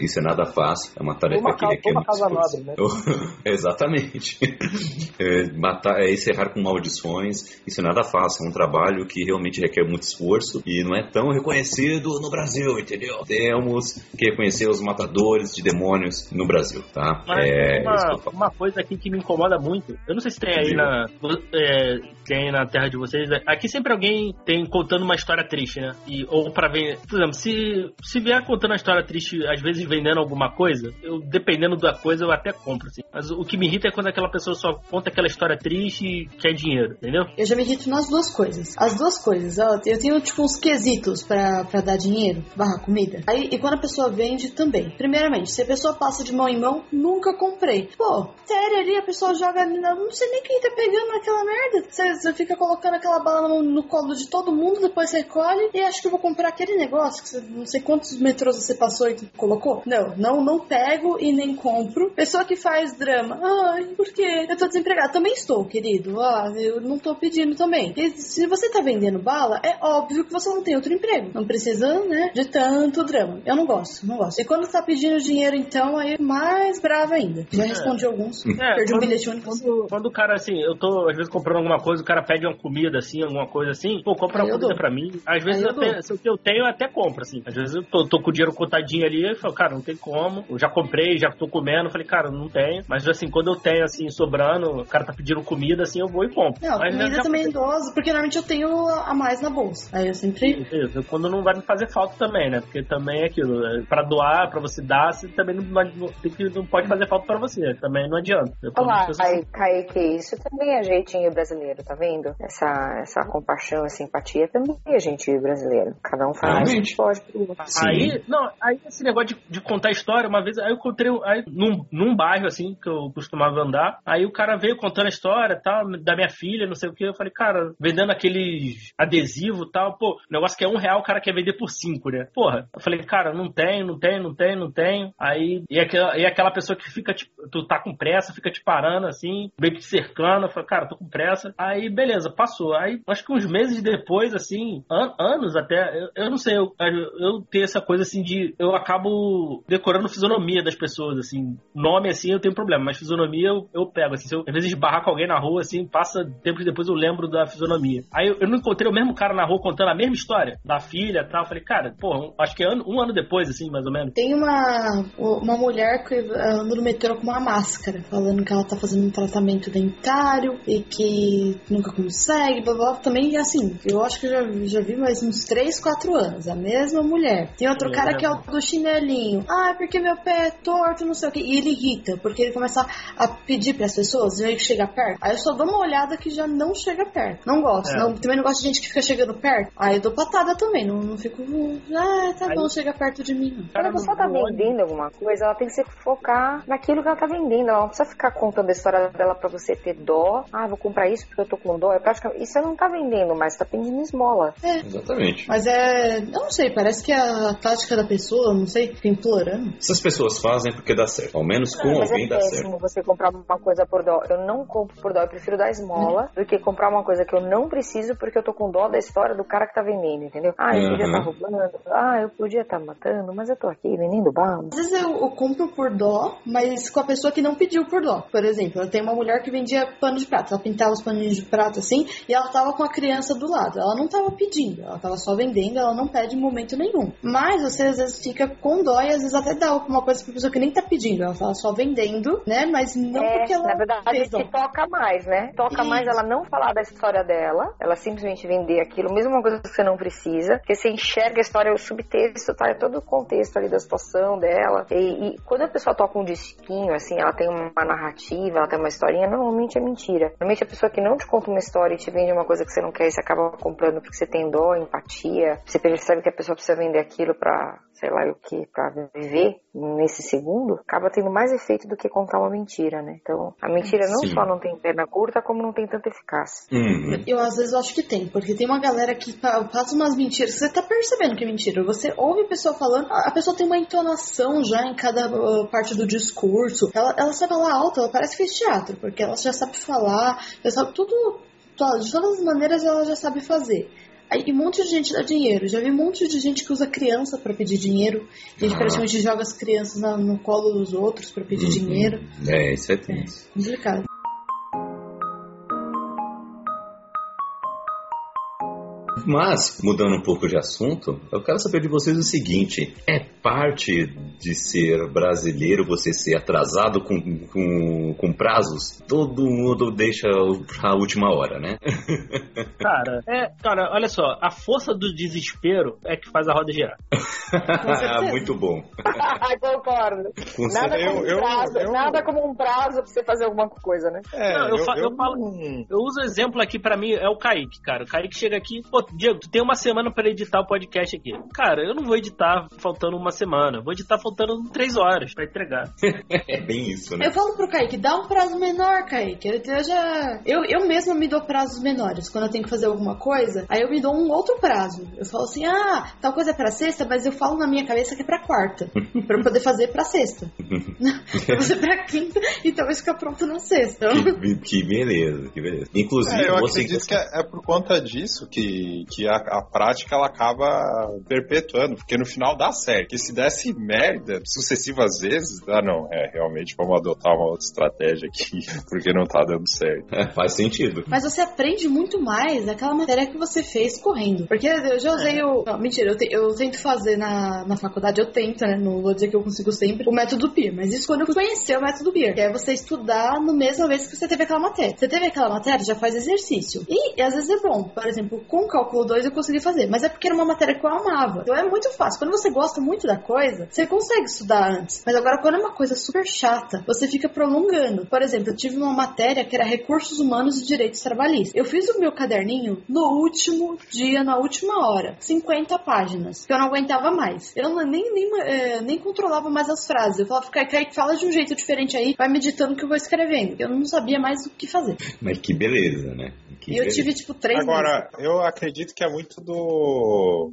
Speaker 1: isso é nada fácil, é uma tarefa
Speaker 3: Uma
Speaker 1: que requer
Speaker 3: uma
Speaker 1: muito
Speaker 3: casa né? [LAUGHS]
Speaker 1: Exatamente. É, matar, é encerrar com maldições, isso é nada fácil, é um trabalho que realmente requer muito esforço e não é tão reconhecido no Brasil, entendeu? Temos que reconhecer os matadores de demônios no Brasil, tá?
Speaker 3: Mas
Speaker 1: é,
Speaker 3: uma, uma coisa aqui que me incomoda muito, eu não sei se tem aí na, é, tem aí na terra de vocês, aqui sempre alguém tem contando uma história triste, né? E, ou pra ver, por exemplo, se, se vier contando uma história triste, às vezes vendendo alguma coisa, eu, dependendo da coisa, eu até compro, assim. Mas o que me irrita é quando aquela pessoa só conta aquela história triste e quer dinheiro, entendeu?
Speaker 2: Eu já me irrito nas duas coisas. As duas coisas, eu tenho tipo uns quesitos pra dar dinheiro, barra comida. Aí, e quando a pessoa vende, também. Primeiramente, se a pessoa passa de mão em mão, nunca comprei. Pô, sério ali, a pessoa joga, não sei nem quem tá pegando aquela merda. Você, você fica colocando aquela bala no, no colo de todo mundo, depois e acha que eu vou comprar aquele negócio que você, não sei quantos metrôs você passou e colocou. Não, não, não pego e nem compro. Pessoa que faz drama. Ai, por quê? Eu tô desempregado. Também estou, querido. Ah, eu não tô pedindo também. E se você tá vendendo bala, é óbvio que você não tem outro emprego. Não precisa, né, de tanto drama. Eu não gosto, não gosto. E quando tá pedindo dinheiro, então, aí é mais brava ainda. Já respondi alguns.
Speaker 3: É,
Speaker 2: Perdi um
Speaker 3: quando-
Speaker 2: bilhete único.
Speaker 3: Quando, quando o cara, assim, eu tô às vezes comprando alguma coisa, o cara pede uma comida, assim, alguma coisa assim, pô, compra uma comida
Speaker 2: dou.
Speaker 3: pra mim. Às vezes eu tenho, se o que eu tenho, eu até compro, assim. Às vezes eu tô, tô com o dinheiro contadinho ali, eu falo, cara, não tem como. Eu já comprei, já tô comendo, eu falei, cara, não tenho. Mas assim, quando eu tenho, assim, sobrando, o cara tá pedindo comida, assim, eu vou e compro.
Speaker 2: Não,
Speaker 3: Mas
Speaker 2: comida
Speaker 3: já-
Speaker 2: também é idoso, porque normalmente eu tenho a mais na bolsa. Aí eu sempre.
Speaker 3: Isso, quando não vai me fazer falta também, né? Porque também é aquilo, é, pra doar, pra você dar, você também não, não- tem que- não pode fazer falta pra você, também não adianta. Eu pessoas-
Speaker 5: aí, Kaique, isso também é jeitinho brasileiro, tá vendo? Essa, essa compaixão, essa simpatia também é jeitinho brasileiro. Cada um faz o que pode. pro outro.
Speaker 1: Sim.
Speaker 3: Aí, não, aí esse negócio de, de contar história, uma vez, aí eu encontrei aí, num, num bairro, assim, que eu costumava andar, aí o cara veio contando a história, tal, da minha filha, não sei o que, eu falei, cara, vendendo aqueles adesivo tal, pô, negócio que é um real, o cara quer vender por cinco, né? Porra, eu falei, cara, não tem, não tem, não tem, não tem, aí, e aquela, e aquela pessoa que fica, tipo, tu tá com pressa, fica te parando, assim, meio que te cercando, eu falei, cara, tô com pressa, aí, beleza, passou, aí, acho que uns meses depois, assim, an- anos até, eu, eu não sei, eu, eu tenho essa coisa, assim, de, eu acabo decorando fisionomia das pessoas, assim, nome, assim, eu tenho problema, mas fisionomia eu, eu pego, assim, se eu, às vezes, esbarrar com alguém na rua, assim, passa tempos depois eu lembro da fisionomia. Aí eu, eu não encontrei o mesmo cara na rua contando a mesma história, da filha e tal, eu falei, cara, um- acho que é ano- um ano depois, assim, mais ou menos.
Speaker 2: Tem uma, uma mulher que anda no metrô com uma máscara, falando que ela tá fazendo um tratamento dentário e que nunca consegue, blá. blá. Também, assim, eu acho que eu já, já vi mais uns 3, 4 anos, a mesma mulher. Tem outro
Speaker 3: Sim,
Speaker 2: cara
Speaker 3: é
Speaker 2: que é o do chinelinho. Ah, porque meu pé é torto, não sei o que. E ele irrita, porque ele começa a pedir pras pessoas e aí chega perto. Aí eu só dou uma olhada que já não chega perto. Não gosto.
Speaker 3: É.
Speaker 2: Não, também não gosto de gente que fica chegando perto. Aí eu dou patada também, não, não fico. Ah, tá
Speaker 3: Aí-
Speaker 2: bom, chega perto de mim.
Speaker 5: Quando a pessoa tá vendendo alguma coisa, ela tem que se focar naquilo que ela tá vendendo. Ela não precisa ficar contando a história dela pra você ter dó. Ah, vou comprar isso porque eu tô com dó. É praticamente... Isso você não tá vendendo, mas tá pedindo esmola.
Speaker 1: Exatamente.
Speaker 2: Mas é. Eu não sei, parece que a tática da pessoa, não sei, fica implorando.
Speaker 1: Essas pessoas fazem porque dá certo. Ao menos com
Speaker 5: Ah, mas
Speaker 1: alguém
Speaker 5: é
Speaker 1: dá certo.
Speaker 5: péssimo você comprar uma coisa por dó. Eu não compro por dó, eu prefiro dar esmola do que comprar uma coisa que eu não preciso porque eu tô com dó da história do cara que tá vendendo, entendeu? Ah, eu podia
Speaker 1: Uhum.
Speaker 5: estar roubando. Ah, eu podia estar matando, mas eu tô aqui vendendo bala.
Speaker 2: Às vezes eu, eu compro por dó, mas com a pessoa que não pediu por dó. Por exemplo, eu tenho uma mulher que vendia pano de prato. Ela pintava os paninhos de prato assim, e ela tava com a criança do lado. Ela não tava pedindo, ela tava só vendendo, ela não pede em momento nenhum. Mas você às vezes fica com dó e às vezes até dá uma coisa pra pessoa que nem tá pedindo. Ela tava só vendendo, né? Mas não
Speaker 5: É,
Speaker 2: porque ela
Speaker 5: na verdade, te toca mais, né? Toca
Speaker 2: Isso.
Speaker 5: mais ela não falar da história dela, ela simplesmente vender aquilo, mesmo uma coisa que você não precisa, porque você enxerga a história, o subtexto, tá? É todo o contexto ali da situação dela. E, e quando a pessoa toca um disquinho, assim, ela tem uma narrativa, ela tem uma historinha, normalmente é mentira. Normalmente a pessoa que não te conta uma história e te vende uma coisa que você não quer e você acaba comprando porque você tem dó, empatia, você percebe que a pessoa precisa vender aquilo pra sei lá o que, pra viver nesse segundo, acaba tendo mais efeito do que contar uma mentira, né? Então, a mentira não
Speaker 1: Sim.
Speaker 5: só não tem perna curta, como não tem tanta eficácia.
Speaker 1: Uhum.
Speaker 2: Eu às vezes acho que tem, porque tem uma galera que pa- passa umas mentiras, você tá percebendo que é mentira. Você ouve a pessoa falando, a pessoa tem uma entonação já em cada uh, parte do discurso. Ela, ela sabe falar alto, ela parece que fez teatro, porque ela já sabe falar, já sabe tudo, to- de todas as maneiras ela já sabe fazer. E um monte de gente dá dinheiro. Já vi um monte de gente que usa criança pra pedir dinheiro. Gente
Speaker 1: Ah.
Speaker 2: praticamente joga as crianças na- no colo dos outros pra pedir
Speaker 1: Uhum.
Speaker 2: dinheiro.
Speaker 1: É, isso é tenso.
Speaker 2: Complicado.
Speaker 1: Mas, mudando um pouco de assunto, eu quero saber de vocês o seguinte: é parte de ser brasileiro você ser atrasado com, com, com prazos? Todo mundo deixa a última hora, né? [LAUGHS]
Speaker 3: Cara, é, cara, olha só, a força do desespero é que faz a roda girar. [LAUGHS]
Speaker 1: Muito bom. [LAUGHS]
Speaker 5: Concordo.
Speaker 1: Com
Speaker 5: Nada
Speaker 1: certeza.
Speaker 5: como, um
Speaker 4: eu-
Speaker 5: prazo,
Speaker 4: eu-
Speaker 5: nada como um prazo pra você fazer alguma coisa, né?
Speaker 4: É,
Speaker 3: Não, eu eu falo- Eu uso exemplo aqui pra mim, é o Kaique, cara. O Kaique chega aqui, pô, Diego, tu tem uma semana pra editar o podcast aqui. Cara, eu não vou editar faltando uma semana, vou editar faltando três horas pra entregar.
Speaker 1: É bem isso, né?
Speaker 2: Eu falo pro Kaique, dá um prazo menor, Kaique. Eu, já. Eu, eu mesma me dou prazos menores. Quando eu tenho que fazer alguma coisa, aí eu me dou um outro prazo. Eu falo assim, ah, tal coisa é pra sexta, mas eu falo na minha cabeça que é pra quarta. [LAUGHS] pra eu poder fazer pra sexta. [LAUGHS] Fazer pra quinta e talvez ficar pronto na sexta.
Speaker 1: Que, que beleza, que beleza. Inclusive,
Speaker 4: É, eu
Speaker 1: você
Speaker 4: acredito que é, é por conta disso que, que a, a prática ela acaba perpetuando, porque no final dá certo. Porque se desse merda sucessivas vezes, ah não, é realmente vamos adotar uma outra estratégia aqui, [LAUGHS] porque não tá dando certo.
Speaker 1: faz sentido.
Speaker 2: Mas você aprende muito mais daquela matéria que você fez correndo. Porque eu já usei o. Não, mentira, eu, te- eu tento fazer na, na faculdade, eu tento, né? Não vou dizer que eu consigo sempre o método PIR, mas isso quando eu conhecer o método PIR, que é você estudar no mesma vez que você teve aquela matéria. Você teve aquela matéria, já faz exercício. E, às vezes é bom. Por exemplo, com cálculo 2 eu consegui fazer, mas é porque era uma matéria que eu amava. Então é muito fácil. Quando você gosta muito da coisa, você consegue estudar antes. Mas agora, quando é uma coisa super chata, você fica prolongando. Por exemplo, eu tive uma matéria que era recursos humanos e direitos trabalhistas. Eu fiz o meu caderninho no último dia, na última hora. 50 páginas. Que eu não aguentava mais. Eu não- nem, nem, eh, nem controlava mais as frases. Eu falava, Kaique, fala de um jeito diferente aí, vai meditando que eu vou escrevendo. Eu não sabia mais o que fazer.
Speaker 1: Mas que beleza, né? Que
Speaker 2: E eu
Speaker 1: beleza.
Speaker 2: tive, tipo, três
Speaker 4: Agora, eu acredito que é muito do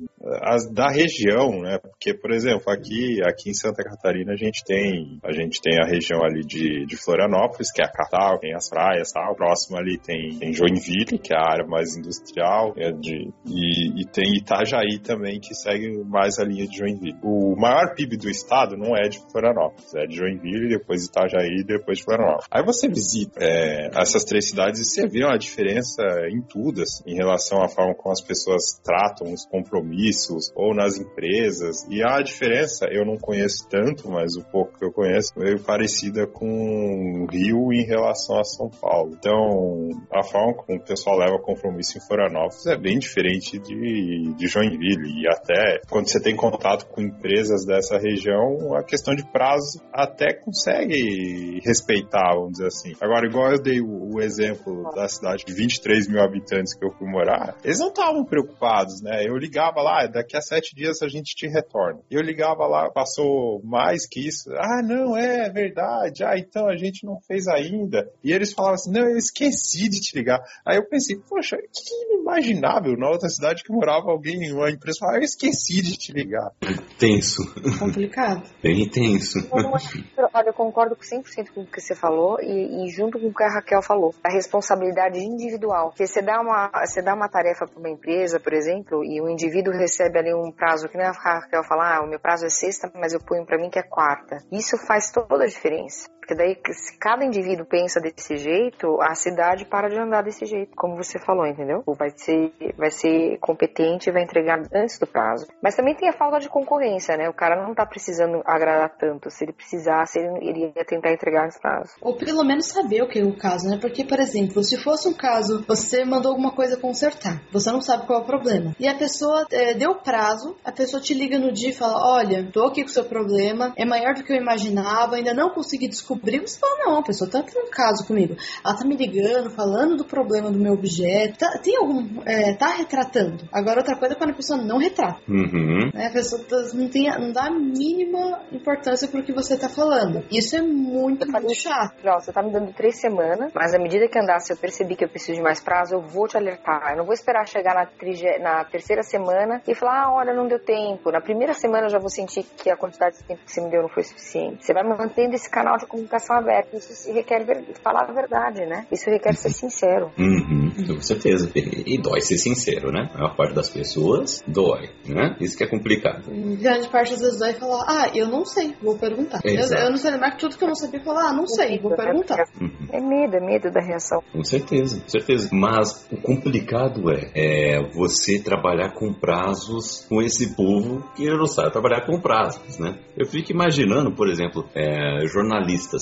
Speaker 4: da região, né? Porque, por exemplo, aqui, aqui em Santa Catarina a gente tem a gente tem a região ali de, de Florianópolis, que é a capital, tem as praias, tal. Próximo ali tem, tem Joinville, que é a área mais industrial, é de, e, e tem Itajaí também, que segue mais a linha de Joinville. O maior PIB do estado não é de Florianópolis, é de Joinville, depois Itajaí, depois de Florianópolis. Aí você visita é, essas três cidades e você vê uma diferença em tudo, assim, em relação à forma como as pessoas tratam os compromissos ou nas empresas. E a diferença, eu não conheço tanto, mas o pouco que eu conheço, é parecida com o Rio em relação a São Paulo. Então, a forma como o pessoal leva compromisso em Florianópolis é bem diferente de, de Joinville. E até quando você tem contato com empresas dessa região, a questão de prazo até consegue respeitar, vamos dizer assim. Agora, igual eu dei o, o exemplo da cidade de 23 mil habitantes que eu fui morar, eles não estavam preocupados, né? Eu ligava lá, daqui a sete dias a gente te retorna. Eu ligava lá, passou mais que isso. Ah, não, é verdade. Ah, então a gente não fez ainda. E eles falavam assim, não, eu esqueci de te ligar. Aí eu pensei, poxa, que inimaginável. Na outra cidade que morava, alguém, uma empresa falava, eu esqueci de te ligar.
Speaker 1: Tenso.
Speaker 2: Complicado. [LAUGHS]
Speaker 1: Bem tenso.
Speaker 5: Olha, eu concordo com 100% com o que você falou e, e junto com o que a Raquel falou, a responsabilidade individual. Porque você dá uma, você dá uma tarefa para uma empresa, por exemplo, e o indivíduo recebe ali um prazo, que nem a Raquel fala, ah, o meu prazo é sexta, mas eu ponho para mim que é quarta. Isso faz toda a diferença. Porque daí, se cada indivíduo pensa desse jeito, a cidade para de andar desse jeito, como você falou, entendeu? Ou vai ser, vai ser competente e vai entregar antes do prazo. Mas também tem a falta de concorrência, né? O cara não tá precisando agradar tanto. Se ele precisasse, ele iria tentar entregar antes do prazo.
Speaker 2: Ou pelo menos saber o que é o caso, né? Porque, por exemplo, se fosse um caso, você mandou alguma coisa consertar, você não sabe qual é o problema. E a pessoa é, deu prazo, a pessoa te liga no dia e fala: Olha, tô aqui com o seu problema, é maior do que eu imaginava, ainda não consegui descobrir descobrir, você fala, não, a pessoa tá tendo um caso comigo. Ela tá me ligando, falando do problema do meu objeto. Tá, tem algum. É, tá retratando. Agora, outra coisa é quando a pessoa não retrata.
Speaker 1: Uhum.
Speaker 2: Né? A pessoa tá- não, tem, não dá a mínima importância pro que você tá falando. Isso é muito, muito chato.
Speaker 5: Ó, você tá me dando três semanas, mas à medida que andar, se eu perceber que eu preciso de mais prazo, eu vou te alertar. Eu não vou esperar chegar na, trige- na terceira semana e falar, ah, olha, não deu tempo. Na primeira semana eu já vou sentir que a quantidade de tempo que você me deu não foi suficiente. Você vai mantendo esse canal de comunicação aberto. Isso se requer ver- falar a verdade, né? Isso requer ser sincero.
Speaker 1: Uhum, com certeza. E, e dói ser sincero, né? A maior parte das pessoas dói, né? Isso que é complicado.
Speaker 2: Grande parte das vezes vai falar, ah, eu não sei, vou perguntar. Eu, eu não sei lembrar que tudo que eu não sabia falar, ah, não sei, vou perguntar.
Speaker 1: Uhum.
Speaker 5: É medo, é medo da reação.
Speaker 1: Com certeza, com certeza. Mas o complicado é, é você trabalhar com prazos com esse povo que não sabe trabalhar com prazos, né? Eu fico imaginando, por exemplo, é,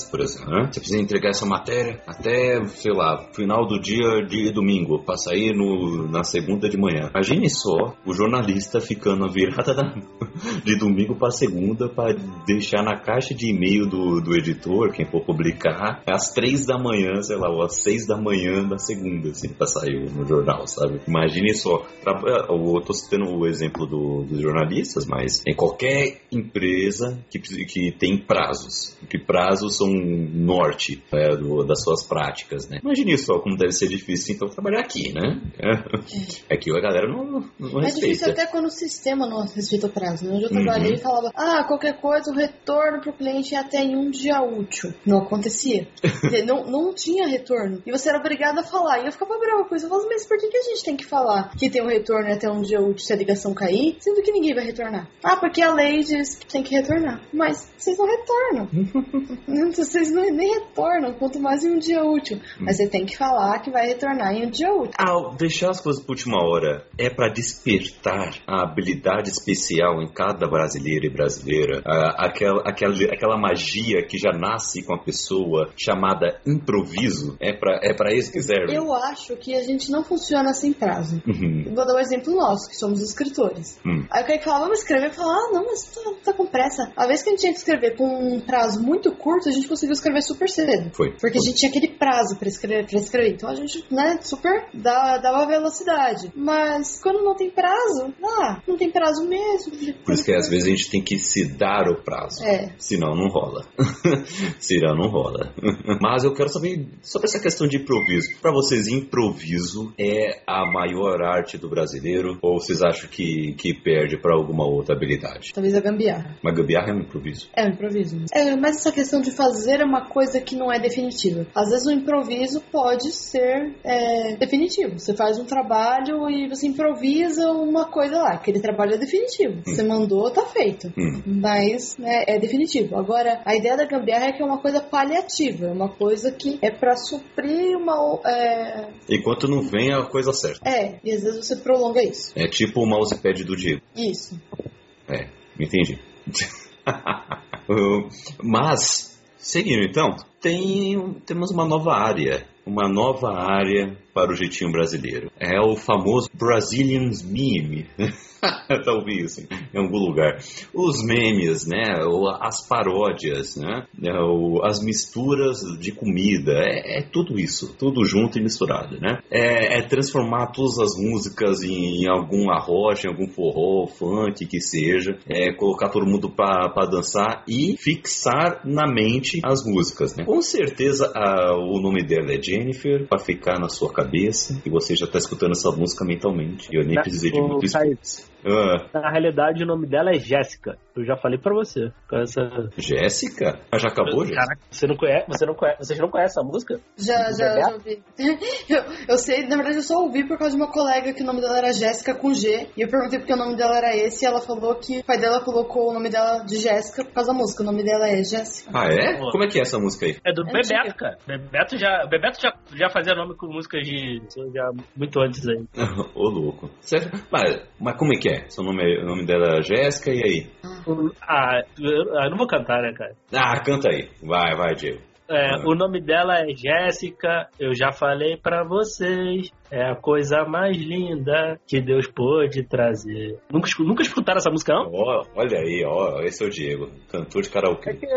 Speaker 1: por exemplo, né? Você precisa entregar essa matéria até, sei lá, final do dia de domingo, para sair no, na segunda de manhã. Imagine só o jornalista ficando a virada [LAUGHS] da- de domingo para segunda para deixar na caixa de e-mail do, do editor, quem for publicar, às três da manhã, sei lá, ou às seis da manhã da segunda, assim, pra sair no jornal, sabe? Imagine só. Tra- Eu tô citando o exemplo do- dos jornalistas, mas em qualquer empresa que, que tem prazos, que prazos são norte é, do- das suas práticas, né? Imagine só como deve ser difícil, então, trabalhar aqui, né? É, que a galera não, não
Speaker 2: É difícil
Speaker 1: respeita.
Speaker 2: até quando o sistema não respeita o prazo. Né? Onde eu
Speaker 1: Uhum.
Speaker 2: trabalhei e falava, ah, qualquer coisa, o retorno pro cliente é até em um dia útil. Não acontecia. [LAUGHS] Dizer, não, não tinha retorno. E você era obrigado a falar. E eu ficava brava com isso. Eu falava, mas por que, que a gente tem que falar que tem um retorno até um dia útil se a ligação cair, sendo que ninguém vai retornar? Ah, porque a lei diz que tem que retornar. Mas vocês não retornam. [LAUGHS] Não, vocês não, nem retornam, quanto mais em um dia útil. Mas você tem que falar que vai retornar em um dia útil.
Speaker 1: Ao deixar as coisas para última hora, é para despertar a habilidade especial em cada brasileiro e brasileira, a- aquela, aquela, aquela magia que já nasce com a pessoa, chamada improviso, é para é pra isso que serve.
Speaker 2: Eu acho que a gente não funciona sem prazo.
Speaker 1: Uhum.
Speaker 2: Vou dar um exemplo nosso, que somos escritores.
Speaker 1: Hum.
Speaker 2: Aí o Kaique falava, vamos escrever. Eu falava, ah, não, mas tá, tá com pressa. A vez que a gente tinha que escrever com um prazo muito curto, a gente conseguiu escrever super cedo.
Speaker 1: Foi.
Speaker 2: Porque a gente tinha aquele prazo pra escrever, pra escrever. Então a gente, né, super dá, dava velocidade. Mas quando não tem prazo, ah, não tem prazo mesmo.
Speaker 1: Por isso que às vezes a gente tem que se dar o prazo.
Speaker 2: É.
Speaker 1: Senão não rola. [LAUGHS] Senão não rola. [LAUGHS] Mas eu quero saber sobre essa questão de improviso. Para vocês, improviso é a maior arte do brasileiro? Ou vocês acham que, que perde para alguma outra habilidade?
Speaker 2: Talvez a gambiarra.
Speaker 1: Mas gambiarra é um improviso.
Speaker 2: É um improviso. É, mas essa questão de fazer é uma coisa que não é definitiva. Às vezes o improviso pode ser é, definitivo. Você faz um trabalho e você improvisa uma coisa lá. Aquele trabalho é definitivo. Você mandou, tá feito.
Speaker 1: Hum.
Speaker 2: Mas né, é definitivo. Agora, a ideia da gambiarra é que é uma coisa paliativa. É uma coisa que é pra suprir uma. É,
Speaker 1: Enquanto não vem a coisa certa.
Speaker 2: é, e às vezes você prolonga isso.
Speaker 1: É tipo o mousepad do Diego.
Speaker 2: Isso.
Speaker 1: É, entendi. [LAUGHS] Mas, seguindo então, tem, temos uma nova área. Uma nova área para o jeitinho brasileiro. É o famoso Brazilian Meme. [LAUGHS] Talvez isso em algum lugar. Os memes, né? ou As paródias, né? é, As misturas de comida. É, é tudo isso. Tudo junto e misturado, né? É, é transformar todas as músicas em, em algum arrocha, em algum forró, funk, que seja. É colocar todo mundo pra dançar e fixar na mente as músicas, né? Com certeza a- o nome dela é Jennifer, pra ficar na sua cabeça. E você já tá escutando essa música mentalmente. E eu nem precisei de muito esforço. Ah,
Speaker 3: Na realidade, o nome dela é Jéssica. Eu já falei pra você. Com essa...
Speaker 1: Jéssica? Já acabou, Jéssica?
Speaker 3: Caraca, você não conhece, você não conhece, vocês não conhecem a música?
Speaker 2: Já, já, já ouvi. [LAUGHS] Eu, eu sei, na verdade eu só ouvi por causa de uma colega que o nome dela era Jéssica com G. E eu perguntei porque o nome dela era esse e ela falou que o pai dela colocou o nome dela de Jéssica por causa da música. O nome dela é Jéssica.
Speaker 1: Ah, é? Como é que é essa música aí?
Speaker 3: É do
Speaker 2: É
Speaker 3: Bebeto,
Speaker 2: antiga.
Speaker 3: cara. Bebeto já, Bebeto já, já fazia nome com músicas de. já muito antes aí. [LAUGHS]
Speaker 1: Ô, louco. Certo? Mas, mas como é que é? Seu nome, o nome dela é Jéssica, e aí?
Speaker 3: Ah, eu, ah, eu não vou cantar, né, cara?
Speaker 1: Ah, canta aí. Vai, vai, Diego.
Speaker 3: É,
Speaker 1: Ah.
Speaker 3: O nome dela é Jéssica, eu já falei pra vocês. É a coisa mais linda que Deus pôde trazer. Nunca, nunca escutaram essa música, não?
Speaker 1: Ó, olha aí, ó, esse é o Diego, cantor de
Speaker 3: É
Speaker 1: karaokê.
Speaker 3: que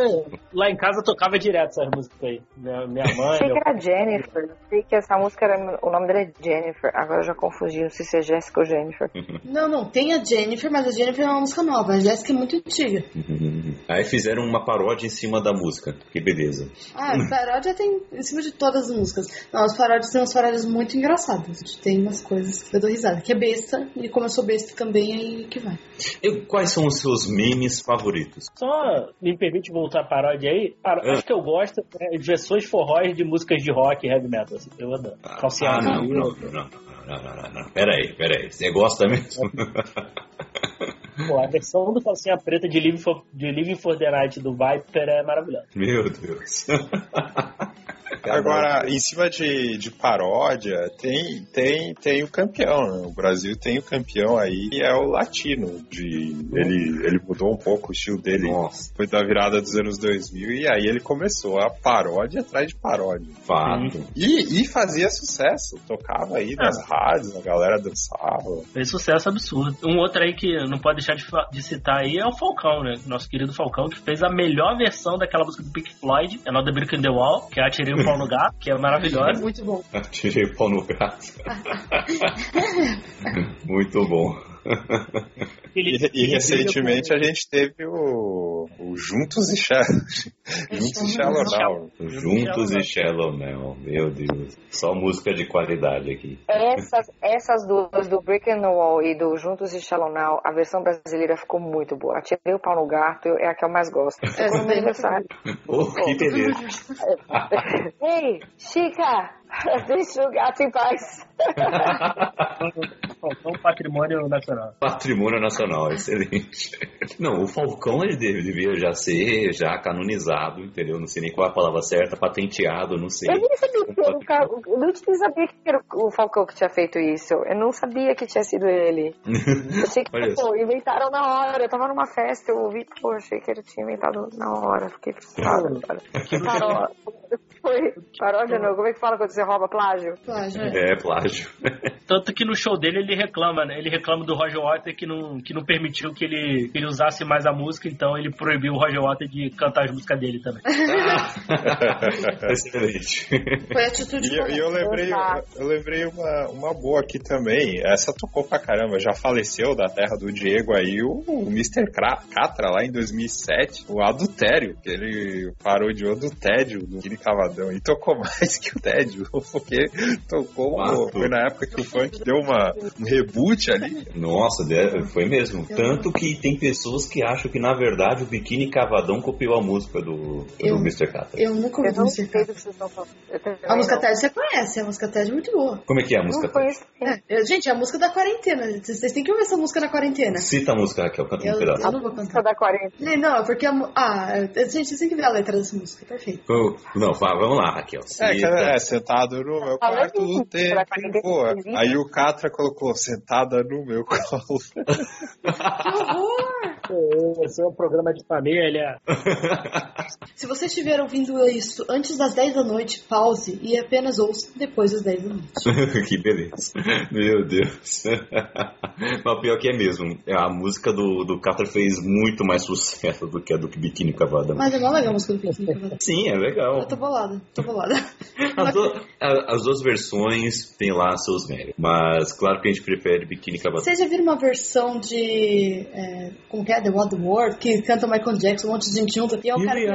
Speaker 3: lá em casa tocava direto essas músicas aí. Minha, minha mãe,
Speaker 5: Sei
Speaker 3: meu
Speaker 5: que era Jennifer. Sei que essa música era. O nome dela é Jennifer. Agora eu já confundi. Não sei se é Jéssica ou Jennifer. [LAUGHS]
Speaker 2: Não, não, tem a Jennifer, mas a Jennifer é uma música nova. A Jéssica é muito antiga.
Speaker 1: Aí fizeram uma paródia em cima da música. Que beleza.
Speaker 2: Ah, paródia tem em cima de todas as músicas. Não, as paródias são umas paródias muito engraçadas. Tem umas coisas que eu dou risada. Que é besta, e como eu sou besta também, aí que vai.
Speaker 1: E quais são os seus memes favoritos?
Speaker 3: Só me permite voltar à paródia aí. Paró-
Speaker 1: Ah.
Speaker 3: Acho que eu gosto é, de versões forróis de músicas de rock e heavy metal. Assim, eu adoro. Calcinha
Speaker 1: ah, não, não, não, não, não, não, não, não. Peraí, peraí. Você gosta mesmo? [LAUGHS]
Speaker 3: Pô, a versão do calcinha preta de Living for, de Living for the Night do Viper é maravilhosa.
Speaker 1: Meu Deus. [LAUGHS]
Speaker 4: Agora, em cima de, de paródia, tem, tem, tem o campeão, né? O Brasil tem o campeão aí, que é o latino. De, ele, ele mudou um pouco o estilo dele.
Speaker 1: Nossa.
Speaker 4: Foi da virada dos anos 2000 e aí ele começou a paródia atrás de paródia.
Speaker 1: Fato.
Speaker 4: E, e fazia sucesso. Tocava aí nas rádios, a galera dançava.
Speaker 3: Fez sucesso absurdo. Um outro aí que não pode deixar de, de citar aí é o Falcão, né? Nosso querido Falcão, que fez a melhor versão daquela música do Pink Floyd, Another Brick in the Wall, que é Atirei o Pau no Gato, que é maravilhosa.
Speaker 2: Muito bom. [LAUGHS]
Speaker 1: Tirei o pau no gato. [LAUGHS] Muito bom.
Speaker 4: E, e recentemente a gente teve o, o Juntos e Shallow. Juntos e Shallow Now.
Speaker 1: Juntos e Shallow Now. Meu Deus. Só música de qualidade aqui.
Speaker 5: Essas, essas duas, do Brick and the Wall e do Juntos e Shallow Now, a versão brasileira ficou muito boa. Atirei o pau no gato, é a que eu mais gosto.
Speaker 2: Daí é
Speaker 5: aniversário. [LAUGHS]
Speaker 1: Oh, que beleza. [LAUGHS]
Speaker 5: Ei, Chica! [LAUGHS] Deixa o gato em paz. [LAUGHS]
Speaker 3: Falcão Patrimônio Nacional.
Speaker 1: Patrimônio Nacional, excelente. Não, o Falcão ele deve- devia já ser já canonizado, entendeu? Não sei nem qual é a palavra certa, patenteado, não sei.
Speaker 5: Eu nem sabia que era o cara. Eu não sabia que era o Falcão que tinha feito isso. Eu não sabia que tinha sido ele. Eu achei que, [LAUGHS] pô, inventaram na hora. Eu tava numa festa, eu ouvi, pô, achei que ele tinha inventado na hora. Fiquei frustrada. cara. Foi paródia, não. Como é que fala quando você rouba plágio?
Speaker 2: Plágio, é.
Speaker 1: É, plágio. [LAUGHS]
Speaker 3: Tanto que no show dele ele reclama, né? Ele reclama do Roger Waters que não, que não permitiu que ele, que ele usasse mais a música, então ele proibiu o Roger Waters de cantar as músicas dele também. [LAUGHS] [LAUGHS]
Speaker 1: excelente.
Speaker 2: Foi a atitude
Speaker 4: E eu, e eu lembrei, eu lembrei uma, uma boa aqui também. Essa tocou pra caramba. Já faleceu da terra do Diego aí o, o Mr. Catra lá em 2007. O adultério, que ele parodiou do tédio do Guilherme Cavadão. E tocou [LAUGHS] mais que o tédio. Porque tocou.
Speaker 1: Fato.
Speaker 4: Foi na época que o funk deu uma, um reboot ali.
Speaker 1: Nossa, foi mesmo. Tanto que tem pessoas que acham que, na verdade, o Biquíni Cavadão copiou a música do,
Speaker 2: Eu-
Speaker 1: do Mr. Catra.
Speaker 2: Eu nunca ouvi
Speaker 5: falando. Eu também
Speaker 2: A música. TED você conhece, a música TED é muito boa.
Speaker 1: Como é que é a música?
Speaker 5: Conheço.
Speaker 2: É, gente, é a música da quarentena. Vocês têm que ouvir essa música na quarentena.
Speaker 1: Cita a música, Raquel, canta um
Speaker 2: Eu,
Speaker 1: pedaço.
Speaker 2: eu não vou
Speaker 5: Música
Speaker 2: cantar.
Speaker 5: da 40.
Speaker 2: Nem, Não, é porque a. Ah, é- gente, vocês têm que ver a letra dessa música, perfeito.
Speaker 1: Não, vá, vamos lá, Raquel.
Speaker 4: É, que
Speaker 1: Cita.
Speaker 4: é, sentado no meu quarto
Speaker 5: em
Speaker 4: do tempo
Speaker 5: inclusive.
Speaker 4: Aí o Catra colocou sentada no meu colo. [LAUGHS]
Speaker 2: Que horror!
Speaker 3: Esse é um programa de família. [LAUGHS]
Speaker 2: Se você estiver ouvindo isso antes das 10 da noite, pause e apenas ouça depois das 10 da noite. [LAUGHS]
Speaker 1: que beleza. Meu Deus. [LAUGHS] Mas o pior que é mesmo. A música do, do Catra fez muito mais sucesso do que a do Biquíni Cavadão.
Speaker 2: Mas é mó legal a música do Piquinho. Cavadão.
Speaker 1: Sim, é legal.
Speaker 2: Eu tô bolada, tô bolada.
Speaker 1: As, a- as duas versões têm lá seus méritos. Mas claro que a gente prefere Biquíni Cavadão.
Speaker 2: Vocês já viram uma versão de. é, como que é? The Wild World? Que canta Michael Jackson, um monte de gente junta. E é um cara. que-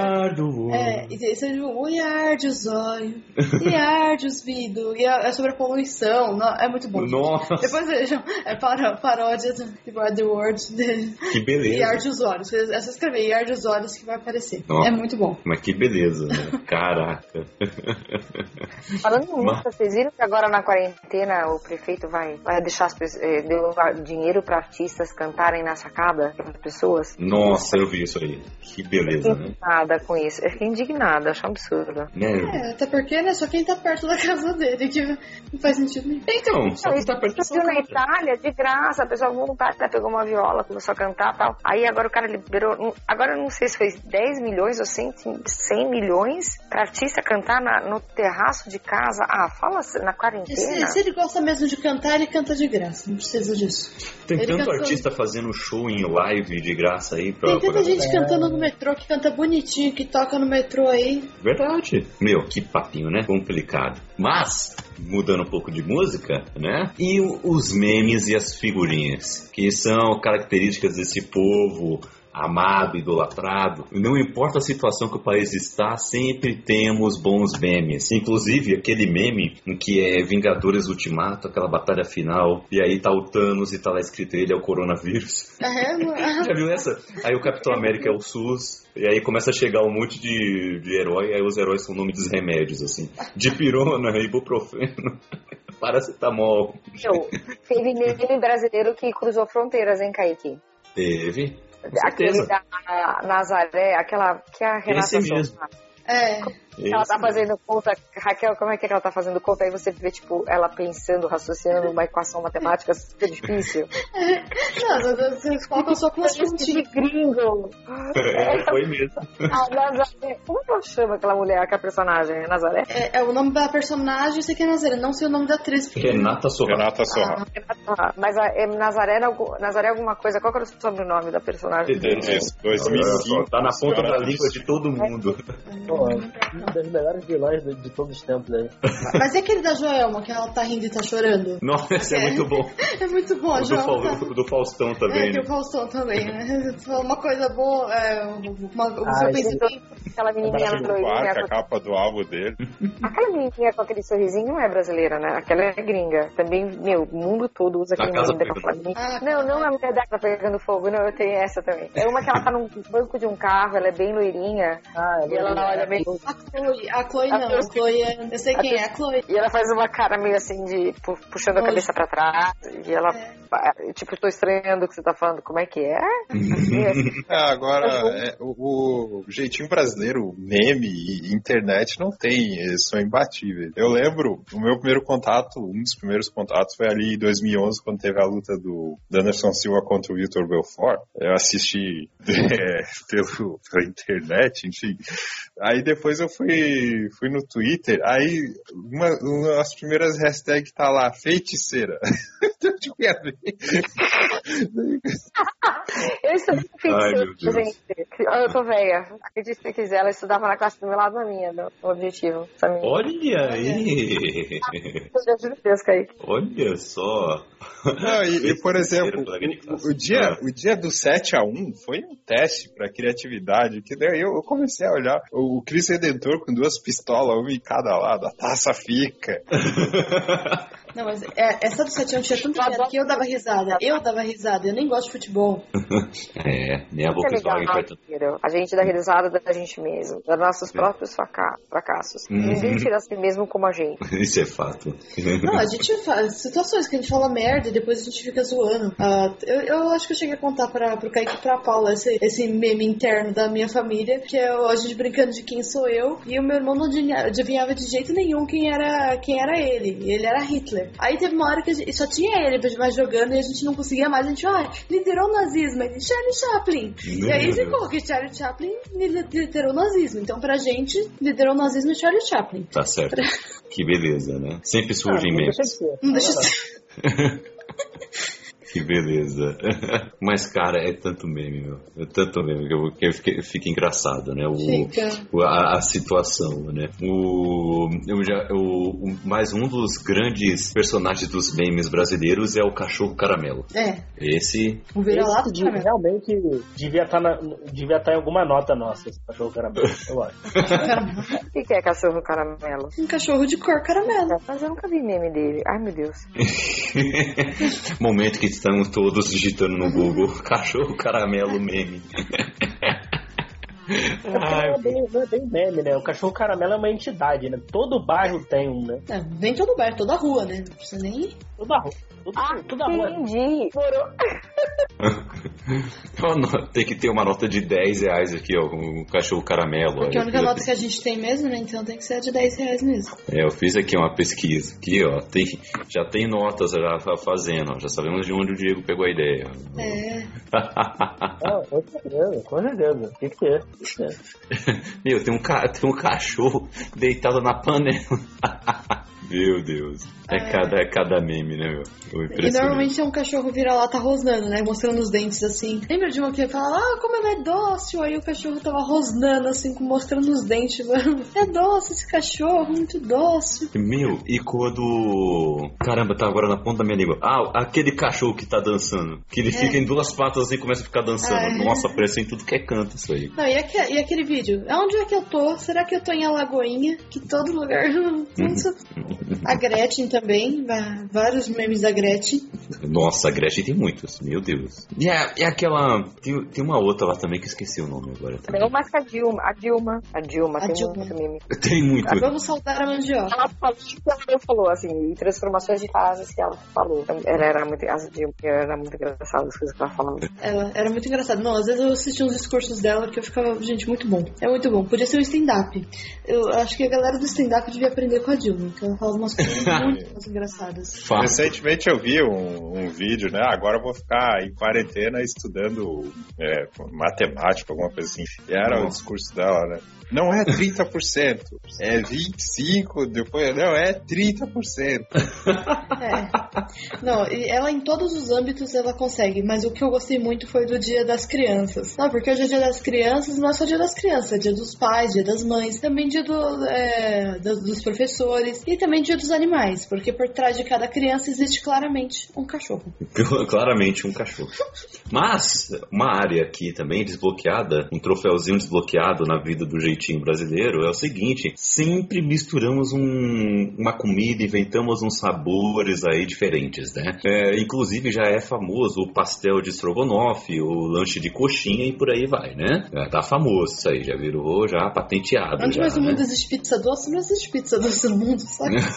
Speaker 2: É, e você viu, o arde os olhos, e arde os vidros, e é é sobre a poluição. Não, é muito bom. gente.
Speaker 1: Nossa,
Speaker 2: Depois vejam, é para, paródia do Wild World dele.
Speaker 1: que
Speaker 2: E
Speaker 1: beleza.
Speaker 2: arde os olhos. É só escrever e arde os olhos que vai aparecer.
Speaker 1: Nossa.
Speaker 2: É muito bom.
Speaker 1: Mas que beleza, né? Caraca. [LAUGHS]
Speaker 5: Falando em música, vocês viram que agora na quarentena o prefeito vai, vai deixar as pessoas, eh, deu dinheiro para artistas cantarem na sacada, para pessoas.
Speaker 1: Nossa, eu vi isso aí. Que beleza, né?
Speaker 5: Indignada com isso. Eu fiquei indignada, acho um absurdo.
Speaker 1: Né?
Speaker 2: É, até porque, né, só quem tá perto da casa dele, que não faz sentido nenhum.
Speaker 1: Então, só que
Speaker 5: Isso
Speaker 1: tá perto da
Speaker 5: aconteceu na
Speaker 1: casa.
Speaker 5: Itália, de graça, a pessoa voluntária pegou uma viola, começou a cantar e tal. Aí agora o cara liberou, agora eu não sei se foi 10 milhões ou 100, 100 milhões pra artista cantar na- no terraço de casa. Ah, fala na quarentena.
Speaker 2: Se, se ele gosta mesmo de cantar, ele canta de graça. Não precisa disso.
Speaker 1: Tem
Speaker 2: Ele
Speaker 1: tanto
Speaker 2: cantou-
Speaker 1: artista fazendo show em live de graça aí pra.
Speaker 2: Tem tanta gente cantando no metrô que canta bonitinho, que toca no metrô aí.
Speaker 1: Verdade. Meu, que papinho, né? Complicado. Mas, mudando um pouco de música, né? E os memes e as figurinhas, que são características desse povo amado, idolatrado. Não importa a situação que o país está, sempre temos bons memes. Inclusive aquele meme em que é Vingadores Ultimato, aquela batalha final, e aí tá o Thanos e tá lá escrito ele é o coronavírus.
Speaker 2: É.
Speaker 1: Já viu essa? Aí o Capitão América é o SUS, e aí começa a chegar um monte de, de herói, aí os heróis são o nome dos remédios, assim. Dipirona, ibuprofeno, [LAUGHS] paracetamol.
Speaker 5: Meu, teve meme brasileiro que cruzou fronteiras, hein, Kaique?
Speaker 1: Teve.
Speaker 5: Aquele da Nazaré, aquela que a Renata
Speaker 1: Esse mesmo.
Speaker 5: Sorra.
Speaker 2: É.
Speaker 5: Ela tá
Speaker 1: mesmo.
Speaker 5: fazendo conta, Raquel, como é que ela tá fazendo conta? Aí você vê, tipo, ela pensando, raciocinando uma equação matemática super difícil. [LAUGHS]
Speaker 2: Não, vocês colocam só com umas
Speaker 5: de
Speaker 2: pontinhas.
Speaker 5: gringo.
Speaker 1: É, foi mesmo.
Speaker 5: A Nazaré. Como que ela chama aquela mulher, aquela personagem? É Nazaré?
Speaker 2: É, é o nome da personagem, eu sei que é Nazaré, não sei o nome da atriz. porque-
Speaker 1: Renata Sorra.
Speaker 4: Renata Sorra.
Speaker 5: Ah, mas a, é Nazaré, algum- Nazaré é alguma coisa. Qual que era o sobrenome da personagem?
Speaker 4: Isso,
Speaker 1: só,
Speaker 4: 2005.
Speaker 1: Tá na ponta da língua de todo mundo.
Speaker 3: Pô, dos melhores vilões de, de todos os tempos aí. [LAUGHS]
Speaker 2: Mas e aquele da Joelma, que ela tá rindo e tá chorando?
Speaker 1: Nossa, esse é muito bom. [LAUGHS]
Speaker 2: É muito bom, a
Speaker 1: O do,
Speaker 2: Joelma tá...
Speaker 1: Do Faustão
Speaker 2: É,
Speaker 1: também.
Speaker 2: o
Speaker 1: né?
Speaker 2: Faustão também, né? [LAUGHS] Uma coisa boa, é, uma, o
Speaker 3: Ah,
Speaker 2: pensamento.
Speaker 5: Aquela menininha
Speaker 4: O
Speaker 5: loirinha.
Speaker 4: Quark, a capa do álbum dele.
Speaker 5: Aquela menininha com aquele sorrisinho não é brasileira, né? Aquela é gringa. Também, meu, o mundo todo usa aquele meme daquela.
Speaker 2: Ah,
Speaker 5: Não, não é a mulher dela pegando fogo, não, eu tenho essa também. É uma que ela tá num banco de um carro, ela é bem loirinha.
Speaker 3: Ah,
Speaker 5: E ela olha meio.
Speaker 2: A Chloe, a Chloe não, a Chloe é, eu sei quem é, a Chloe.
Speaker 5: E ela faz uma cara meio assim de pu- puxando a cabeça pra trás. E ela, tipo, tô estranhando o que você tá falando. Como é que é?
Speaker 4: É, [LAUGHS] agora, é, o, o jeitinho brasileiro, meme e internet não tem, eles são imbatíveis. Eu lembro, o meu primeiro contato, um dos primeiros contatos foi ali em 2011, quando teve a luta do do Anderson Silva contra o Vitor Belfort. Eu assisti [LAUGHS] é, pelo, pela internet, enfim. Aí depois eu fui, fui no Twitter, aí uma, uma das primeiras hashtags tá lá, feiticeira. [LAUGHS] Eu
Speaker 5: estudei
Speaker 1: Deus.
Speaker 5: gente. Eu tô velha. Acredite se quiser, ela estudava na classe do meu lado da minha, do objetivo. Menina.
Speaker 1: Olha aí!
Speaker 5: Deus, Kaique.
Speaker 1: Olha só!
Speaker 4: Não, e, e, por exemplo, o, o dia,
Speaker 1: Ah.
Speaker 4: o dia do 7 a 1 foi um teste para criatividade, que daí eu, eu comecei a olhar o, o Cris Redentor com duas pistolas, uma em cada lado, a taça fica. [LAUGHS]
Speaker 2: Não, mas é, essa do 7 tinha tanta piada que eu dava risada. Eu dava risada, eu nem gosto de futebol. [LAUGHS]
Speaker 1: É, nem a
Speaker 5: Isso é legal,
Speaker 1: tanto.
Speaker 5: entendeu? A gente dá risada da gente mesmo, dos nossos próprios fraca- fracassos.
Speaker 1: Uhum.
Speaker 5: Ninguém tira a si mesmo como a gente. [LAUGHS]
Speaker 1: Isso é fato.
Speaker 2: Não, a gente faz situações que a gente fala merda e depois a gente fica zoando. Ah, eu, eu acho que eu cheguei a contar pra, pro Kaique e pra Paula esse, esse meme interno da minha família, que é a gente brincando de quem sou eu, e o meu irmão não adivinha- adivinhava de jeito nenhum quem era, quem era ele. Ele era Hitler. Aí teve uma hora que a gente, só tinha ele pra gente mais jogando e a gente não conseguia mais. A gente, ah, liderou o nazismo. Ele, Charlie Chaplin. E aí ficou que Charlie Chaplin liderou o nazismo. Então pra gente, liderou o nazismo e Charlie Chaplin.
Speaker 1: Tá certo. Que beleza, né? Sempre surgem
Speaker 3: Ah,
Speaker 1: memes.
Speaker 3: deixa de ser.
Speaker 2: Não deixa de ser. [LAUGHS] [LAUGHS]
Speaker 1: Que beleza. [LAUGHS] Mas, cara, é tanto meme, meu. É tanto meme que, eu, que fiquei- fica engraçado, né? O,
Speaker 2: Fica.
Speaker 1: o- a, a situação, né? O, eu já, o, o- mais um dos grandes personagens dos memes brasileiros é o cachorro caramelo.
Speaker 2: É,
Speaker 1: Esse,
Speaker 2: o vira-lata de
Speaker 3: de- realmente devia estar devia estar em alguma nota nossa, esse cachorro caramelo, eu [LAUGHS] acho.
Speaker 5: O que que é cachorro caramelo?
Speaker 2: Um cachorro de cor caramelo.
Speaker 5: Mas eu nunca vi meme dele. Ai, meu Deus. [LAUGHS]
Speaker 1: momento que estamos todos digitando no Google [LAUGHS] cachorro caramelo meme. Ai,
Speaker 3: é, bem, é bem meme, né? O cachorro caramelo é uma entidade, né? Todo bairro tem um, né?
Speaker 2: É, vem todo bairro, toda rua, né? Não precisa nem.
Speaker 3: Toda rua. Toda,
Speaker 5: Ah,
Speaker 3: toda rua.
Speaker 5: entendi. Morou. [LAUGHS] [LAUGHS]
Speaker 1: Tem que ter uma nota de 10 reais aqui, ó, com um cachorro caramelo.
Speaker 2: Porque a única nota que a gente tem mesmo, né? Então tem que ser a de 10 reais mesmo.
Speaker 1: É, eu fiz aqui uma pesquisa. Aqui, ó, tem, já tem notas já fazendo, ó, já sabemos de onde o Diego pegou a ideia.
Speaker 2: É. [LAUGHS]
Speaker 3: Ah, com certeza, com certeza. Tem que que ter. [LAUGHS]
Speaker 1: Meu, tem um, ca- tem um cachorro deitado na panela. Meu Deus. É,
Speaker 2: É.
Speaker 1: Cada, é cada meme, né, meu? O
Speaker 2: E normalmente é um cachorro vira-lata rosnando, né? Mostrando os dentes assim. Lembra de uma que falava, ah, como ela é dócil? Aí o cachorro tava rosnando assim, com- mostrando os dentes. Mano. É dócil esse cachorro, muito dócil.
Speaker 1: Meu, e quando. Caramba, tá agora na ponta da minha língua. Ah, aquele cachorro que tá dançando. Que ele
Speaker 2: É.
Speaker 1: fica em duas patas assim e começa a ficar dançando.
Speaker 2: É.
Speaker 1: Nossa, parece em tudo que é canto isso aí.
Speaker 2: Não, e, aque- e aquele vídeo? Onde é que eu tô? Será que eu tô em Alagoinha? Que todo lugar. Nossa. A Gretchen também, vários memes da Gretchen.
Speaker 1: Nossa, a Gretchen tem muitos, meu Deus. E, a, e aquela. Tem, tem uma outra lá também que eu esqueci o nome agora. Também.
Speaker 5: Não mais que a Dilma. A Dilma. A Dilma,
Speaker 2: A
Speaker 5: tem
Speaker 2: Dilma.
Speaker 5: muito meme. [LAUGHS]
Speaker 1: Tem muito.
Speaker 2: Vamos saudar a mandioca.
Speaker 5: Ela falou, ela falou, assim, em transformações de frases que ela falou. Ela era muito, a Dilma era muito engraçada as coisas que ela falava.
Speaker 2: Ela era muito engraçada. Não, às vezes eu assistia uns discursos dela que eu ficava, gente, muito bom. É muito bom. Podia ser um stand-up. Eu acho que a galera do stand-up devia aprender com a Dilma, que ela fala umas coisas [LAUGHS] muito engraçadas.
Speaker 4: Recentemente eu vi um, um vídeo, né? Agora eu vou ficar em quarentena estudando é, matemática, alguma coisa assim. E era o discurso dela, né? Não é 30%, é 25%, depois, não, é 30%.
Speaker 2: É. Não, e ela em todos os âmbitos ela consegue, mas o que eu gostei muito foi do Dia das Crianças. Não, porque hoje é Dia das Crianças, não é só Dia das Crianças, é Dia dos Pais, Dia das Mães, também Dia do, é, dos, dos professores e também Dia dos Animais, porque por trás de cada criança existe claramente um cachorro. [LAUGHS]
Speaker 1: Claramente um cachorro. Mas, uma área aqui também desbloqueada, um troféuzinho desbloqueado na vida do jeitinho brasileiro é o seguinte: sempre misturamos um- uma comida, inventamos uns sabores aí diferentes, né? É, inclusive já é famoso o pastel de estrogonofe, o lanche de coxinha e por aí vai, né? Já tá famoso isso aí, já virou já patenteado.
Speaker 2: Onde
Speaker 1: já,
Speaker 2: mais no
Speaker 1: né?
Speaker 2: mundo existe pizza doce? Não existe pizza doce no mundo, sabe? [LAUGHS]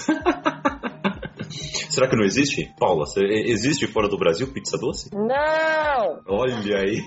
Speaker 1: Será que não existe? Paula, existe fora do Brasil pizza doce?
Speaker 5: Não!
Speaker 1: Olha aí.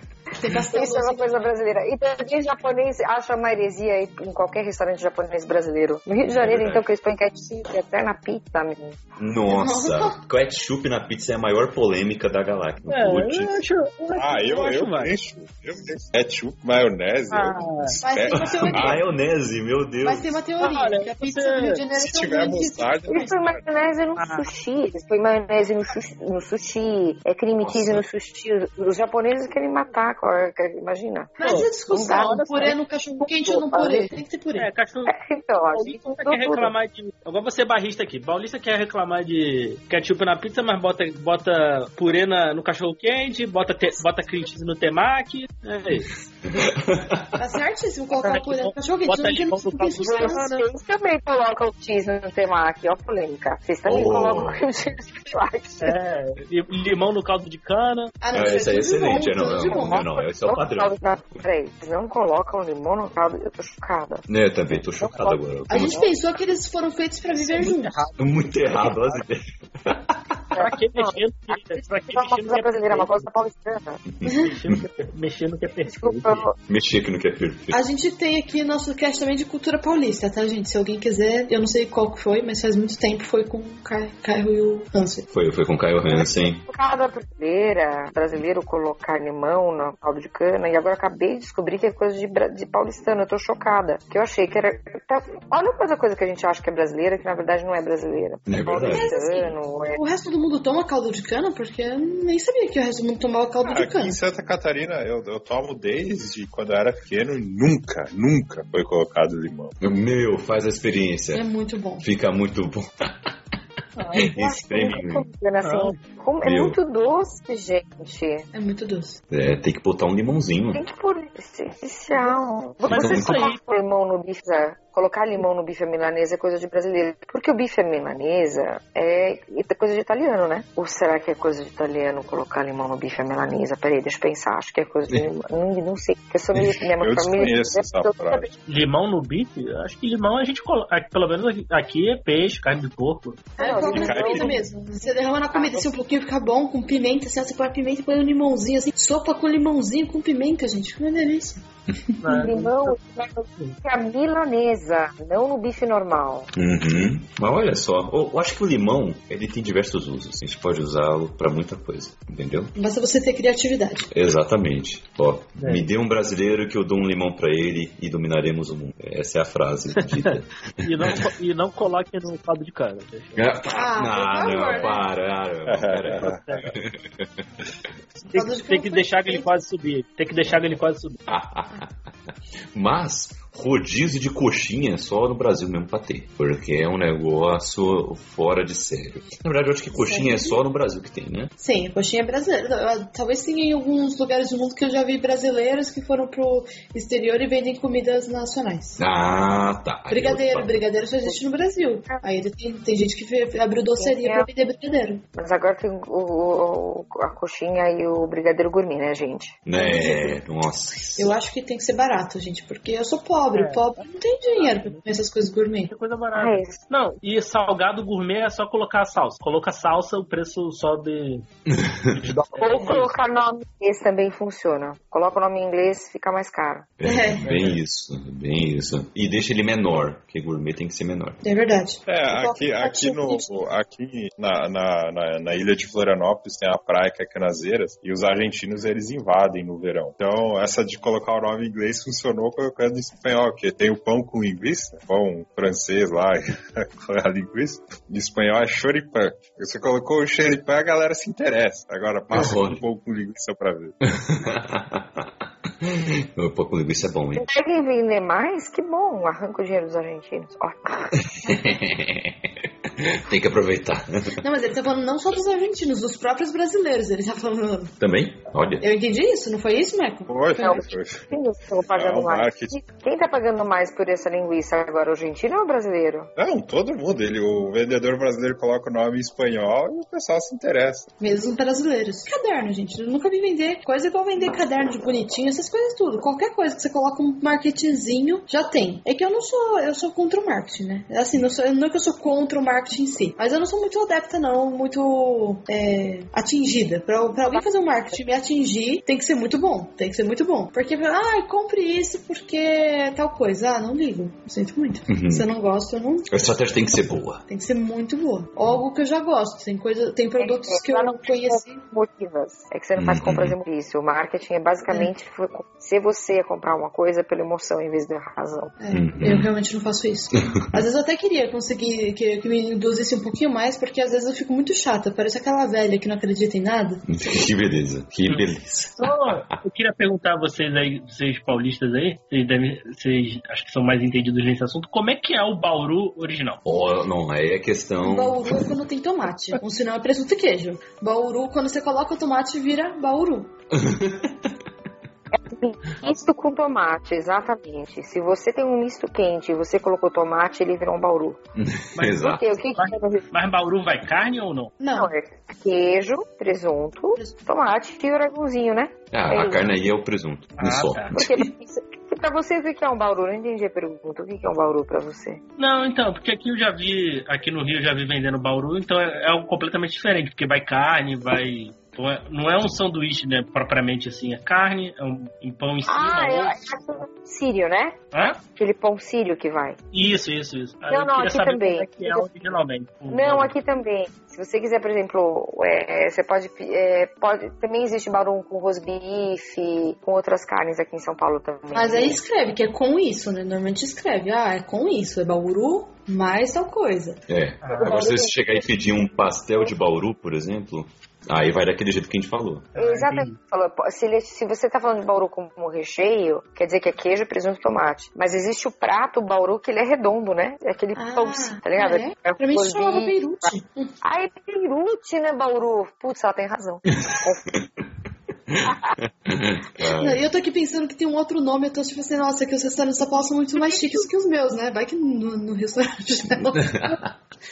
Speaker 1: [LAUGHS]
Speaker 2: Tem pastel
Speaker 5: Isso é uma coisa brasileira. E também japonês acha uma heresia aí em qualquer restaurante japonês brasileiro. No Rio de Janeiro,
Speaker 1: verdade.
Speaker 5: então, que eles põem ketchup até na pizza, menino.
Speaker 1: Nossa, [LAUGHS] ketchup na pizza é a maior polêmica da galáxia.
Speaker 3: É, eu acho, eu acho,
Speaker 4: Ah, eu,
Speaker 3: acho
Speaker 4: eu
Speaker 3: mais.
Speaker 4: deixo. Eu deixo. Ketchup, maionese.
Speaker 3: Ah,
Speaker 4: eu-
Speaker 2: Mas tem uma teoria.
Speaker 1: Maionese, meu Deus.
Speaker 2: Mas tem uma teoria,
Speaker 3: Olha,
Speaker 2: que a pizza
Speaker 3: você-
Speaker 2: do Rio de Janeiro
Speaker 4: Se
Speaker 2: é tão
Speaker 4: tiver mostarda,
Speaker 5: Eles põem maionese no
Speaker 3: Ah.
Speaker 5: sushi, eles põem maionese no sushi, no sushi é creme cheese no sushi. Os- Os japoneses querem matar, cara, imagina.
Speaker 2: Mas
Speaker 3: Pô,
Speaker 2: a discussão, purê no cachorro quente ou no purê? Tem que ter purê.
Speaker 3: é, cachorro. [LAUGHS]
Speaker 5: Então, a gente
Speaker 3: Paulista quer reclamar de. Agora você é barrista aqui. Paulista quer reclamar de ketchup na pizza, mas bota, bota purê na- no cachorro quente, bota, te, bota cream cheese no temaki. É isso. [LAUGHS]
Speaker 2: Tá certíssimo colocar
Speaker 3: Bota
Speaker 2: purê no
Speaker 3: limão-
Speaker 2: cachorro quente. Não tem
Speaker 3: limão
Speaker 2: não.
Speaker 5: Vocês também colocam cheese no temaki, ó, polêmica. Vocês também
Speaker 1: Oh.
Speaker 5: colocam cheese no temaki.
Speaker 3: É, limão no caldo de cana.
Speaker 2: Ah, não,
Speaker 1: É, é
Speaker 2: bom,
Speaker 1: excelente. é,
Speaker 2: tudo
Speaker 1: Não, não,
Speaker 2: bom.
Speaker 1: não, não, esse é o padrão.
Speaker 5: Peraí, vocês não colocam limão no caldo, eu tô chocada.
Speaker 1: É, Eu também tô chocado agora.
Speaker 2: A gente pensou que eles foram feitos pra viver juntos.
Speaker 1: Muito errado, as [LAUGHS] ideias.
Speaker 3: Pra que mexendo que, pra que
Speaker 5: Não é uma
Speaker 3: mexendo
Speaker 5: coisa
Speaker 3: que é
Speaker 5: brasileira, é uma
Speaker 3: perfeito?
Speaker 5: coisa paulistana.
Speaker 3: Mexendo que é- Mexendo que é perfeito.
Speaker 5: Desculpa, eu-
Speaker 1: Mexer que não quer perfeito.
Speaker 2: A gente tem aqui nosso cast também de cultura paulista, tá, gente? Se alguém quiser, eu não sei qual que foi, mas faz muito tempo foi com o Ca- Caio e o Hansen.
Speaker 1: Foi, foi com o Caio Hansen.
Speaker 5: cada brasileira, brasileiro colocar limão no caldo de cana, e agora acabei de descobrir que é coisa de, de paulistano. Eu tô chocada. Que eu achei que era. Tá, olha quanta coisa que a gente acha que é brasileira, que na verdade não é brasileira.
Speaker 1: É verdade.
Speaker 5: Paulistano, é.
Speaker 2: O resto do mundo toma caldo de cana? Porque eu nem sabia que o resto do mundo tomava caldo
Speaker 4: Ah,
Speaker 2: de
Speaker 4: aqui
Speaker 2: cana.
Speaker 4: em Santa Catarina eu, eu tomo desde quando eu era pequeno e nunca, nunca foi colocado limão.
Speaker 1: Meu, faz a experiência.
Speaker 2: É muito bom.
Speaker 1: Fica muito bom. [LAUGHS] Espreme.
Speaker 5: Combina, assim, como- é muito doce, gente.
Speaker 2: É muito doce.
Speaker 1: É, tem que botar um limãozinho.
Speaker 5: Tem que pôr esse especial.
Speaker 1: É muito
Speaker 5: colocam limão no bife? Colocar limão no bife à milanesa é coisa de brasileiro. Porque o bife à milanesa é, é coisa de italiano, né? Ou será que é coisa de italiano colocar limão no bife à milanesa? Peraí, deixa eu pensar. Acho que é coisa de. [LAUGHS] não, não sei. Porque eu sou meio. Minha
Speaker 4: Eu
Speaker 5: família.
Speaker 4: frase.
Speaker 3: Limão no bife? Acho que limão a gente coloca. Pelo menos aqui, é peixe, carne de porco.
Speaker 2: É,
Speaker 5: Não,
Speaker 2: coloca na comida mesmo. Você derrama na comida assim um pouquinho, fica bom, com pimenta, assim, você põe a pimenta e põe um limãozinho, assim. Sopa com limãozinho com pimenta, gente. Que uma delícia.
Speaker 5: Limão é no bife não no bife normal.
Speaker 1: Uhum. Mas olha só, eu, eu acho que o limão, ele tem diversos usos. A gente pode usá-lo pra muita coisa, entendeu?
Speaker 2: Basta você ter criatividade.
Speaker 1: Exatamente. Ó,
Speaker 3: É.
Speaker 1: me dê um brasileiro que eu dou um limão pra ele e dominaremos o mundo. Essa é a frase dita. [LAUGHS]
Speaker 3: E não, e não coloque no caldo de cana. deixa.
Speaker 2: Ah,
Speaker 1: não, não,
Speaker 2: né?
Speaker 1: para. para.
Speaker 3: Tem, [LAUGHS] tem que deixar ele quase subir. Tem que deixar ele quase subir. [LAUGHS]
Speaker 1: Mas rodízio de coxinha só no Brasil mesmo pra ter. Porque é um negócio fora de sério. Na verdade, eu acho que coxinha é só no Brasil que tem, né?
Speaker 2: Sim, coxinha é brasileira. Talvez tenha em alguns lugares do mundo que eu já vi brasileiros que foram pro exterior e vendem comidas nacionais.
Speaker 1: Ah, tá. Aí
Speaker 2: Brigadeiro,
Speaker 1: eu-
Speaker 2: brigadeiro só existe no Brasil. Aí tem, tem gente que abriu doceria pra vender brigadeiro.
Speaker 5: Mas agora tem o, o- a coxinha e o brigadeiro gourmet, né, gente?
Speaker 1: Né, nossa.
Speaker 2: Eu acho que tem que ser barato, gente, porque eu sou pobre.
Speaker 3: É.
Speaker 2: O pobre não tem dinheiro pra comer essas coisas gourmet.
Speaker 3: Que coisa barata.
Speaker 5: É.
Speaker 3: Não, e salgado gourmet é só colocar a salsa. Coloca a salsa, o preço sobe. [LAUGHS]
Speaker 5: Ou colocar nome em inglês também funciona. Coloca o nome em inglês, fica mais caro.
Speaker 1: É,
Speaker 2: É.
Speaker 1: bem isso, bem isso. E deixa ele menor, porque gourmet tem que ser menor.
Speaker 2: É verdade.
Speaker 4: É,
Speaker 2: Eu
Speaker 4: aqui, aqui, no, aqui na, na, na, na ilha de Florianópolis tem a praia que é Canaseiras e os argentinos eles invadem no verão. Então essa de colocar o nome em inglês funcionou colocando em espanhol, que tem o pão com linguiça, pão francês lá [LAUGHS] com a linguiça. Em espanhol é choripan. Você colocou o choripan, a galera se interessa. Agora passa
Speaker 1: Horror.
Speaker 4: um pão com linguiça pra ver. [LAUGHS]
Speaker 1: o pão com linguiça é bom, hein?
Speaker 5: Conseguem vender mais? Que bom, arranca o dinheiro dos argentinos. Ó. [LAUGHS] [LAUGHS]
Speaker 1: tem que aproveitar.
Speaker 2: Não, mas ele tá falando não só dos argentinos, dos próprios brasileiros. Ele tá falando.
Speaker 1: Também? Olha.
Speaker 2: Eu entendi isso, não foi isso, Marco?
Speaker 4: Foi,
Speaker 5: pagando
Speaker 4: É
Speaker 5: mais? Quem tá pagando mais por essa linguiça agora, o argentino ou o brasileiro?
Speaker 4: Não, todo mundo. Ele, o vendedor brasileiro coloca o nome em espanhol e o pessoal se interessa.
Speaker 2: Mesmo brasileiros. Caderno, gente. Eu nunca vi vender coisa igual vender caderno de bonitinho, essas coisas tudo. Qualquer coisa que você coloca um marketingzinho, já tem. É que eu não sou, eu sou contra o marketing, né? Assim, não, sou, não é que eu sou contra o marketing em si, mas eu não sou muito adepta, não, muito é, atingida. Pra, pra alguém fazer um marketing e me atingir, tem que ser muito bom. Tem que ser muito bom. Porque, ah, compre isso porque é tal coisa. Ah, não ligo. Sinto muito.
Speaker 1: Uhum.
Speaker 2: Se eu não gosto, eu não.
Speaker 1: A estratégia tem que ser boa.
Speaker 2: Tem que ser muito boa. Ou algo que eu já gosto. Tem coisa, tem produtos que eu não conheci.
Speaker 5: Motivas. É que você não faz
Speaker 1: Uhum.
Speaker 5: compras emotivas. O marketing é basicamente se você comprar uma coisa pela emoção em vez da razão.
Speaker 2: É,
Speaker 1: Uhum.
Speaker 2: eu realmente não faço isso. [LAUGHS] Às vezes eu até queria conseguir que, que me induzisse um pouquinho mais, porque às vezes eu fico muito chata. Parece aquela velha que não acredita em nada. [LAUGHS]
Speaker 1: que beleza, que beleza.
Speaker 3: Então, eu queria perguntar a vocês aí, vocês paulistas aí, vocês devem, vocês acho que são mais entendidos nesse assunto, como é que é o Bauru original?
Speaker 1: Oh, não, aí é questão.
Speaker 2: Bauru é quando tem tomate. Ou senão é presunto e queijo. Bauru, quando você coloca o tomate, vira bauru. [LAUGHS]
Speaker 5: Misto com tomate, exatamente. Se você tem um misto quente e você colocou tomate, ele virou um bauru. [LAUGHS]
Speaker 1: Exato.
Speaker 5: Porque o que, que tem
Speaker 3: Mas Bauru vai carne ou não?
Speaker 2: Não.
Speaker 5: Não, é queijo, presunto, tomate e orégãozinho, né?
Speaker 1: Ah, a carne aí é o presunto.
Speaker 3: Ah,
Speaker 1: só.
Speaker 3: tá. [LAUGHS]
Speaker 5: Pra você, o que que é um bauru? Eu Não entendi a pergunta. O que que é um bauru pra você?
Speaker 3: Não, então, porque aqui eu já vi, aqui no Rio eu já vi vendendo Bauru, então é, é algo completamente diferente, porque vai carne, vai. Então é- Não é um sanduíche, né, propriamente assim, é carne, é um, um pão em cima,
Speaker 5: Ah, é
Speaker 3: ovo.
Speaker 5: sírio, né?
Speaker 3: Hã?
Speaker 5: Aquele pão sírio que vai.
Speaker 3: Isso, isso, isso. Aí
Speaker 5: Não,
Speaker 3: eu
Speaker 5: não, aqui também.
Speaker 3: é que é originalmente.
Speaker 5: Não, aqui também. Se você quiser, por exemplo, é, você pode, é, pode. Também existe bauru com rosbife, com outras carnes aqui em São Paulo também.
Speaker 2: Mas aí escreve que é com isso, né? Normalmente escreve, ah, é com isso, é bauru mais tal coisa.
Speaker 1: É. Agora, se você chegar e pedir um pastel de bauru, por exemplo, aí vai daquele jeito que a gente falou.
Speaker 5: Exatamente. Falou, Se, ele- se você tá falando de bauru como recheio, quer dizer que é queijo, presunto e tomate. Mas existe o prato bauru que ele é redondo, né? É aquele pão, tá ligado?
Speaker 2: é? Pra mim isso chamava beirute.
Speaker 5: Ah, é Beirute, né, Bauru? Putz, ela tem razão. [LAUGHS] [LAUGHS]
Speaker 2: Eu tô aqui pensando que tem um outro nome, eu tô tipo assim, nossa, que os restaurantes de São Paulo são muito mais chiques que os meus, né? Vai que no, no restaurante dela.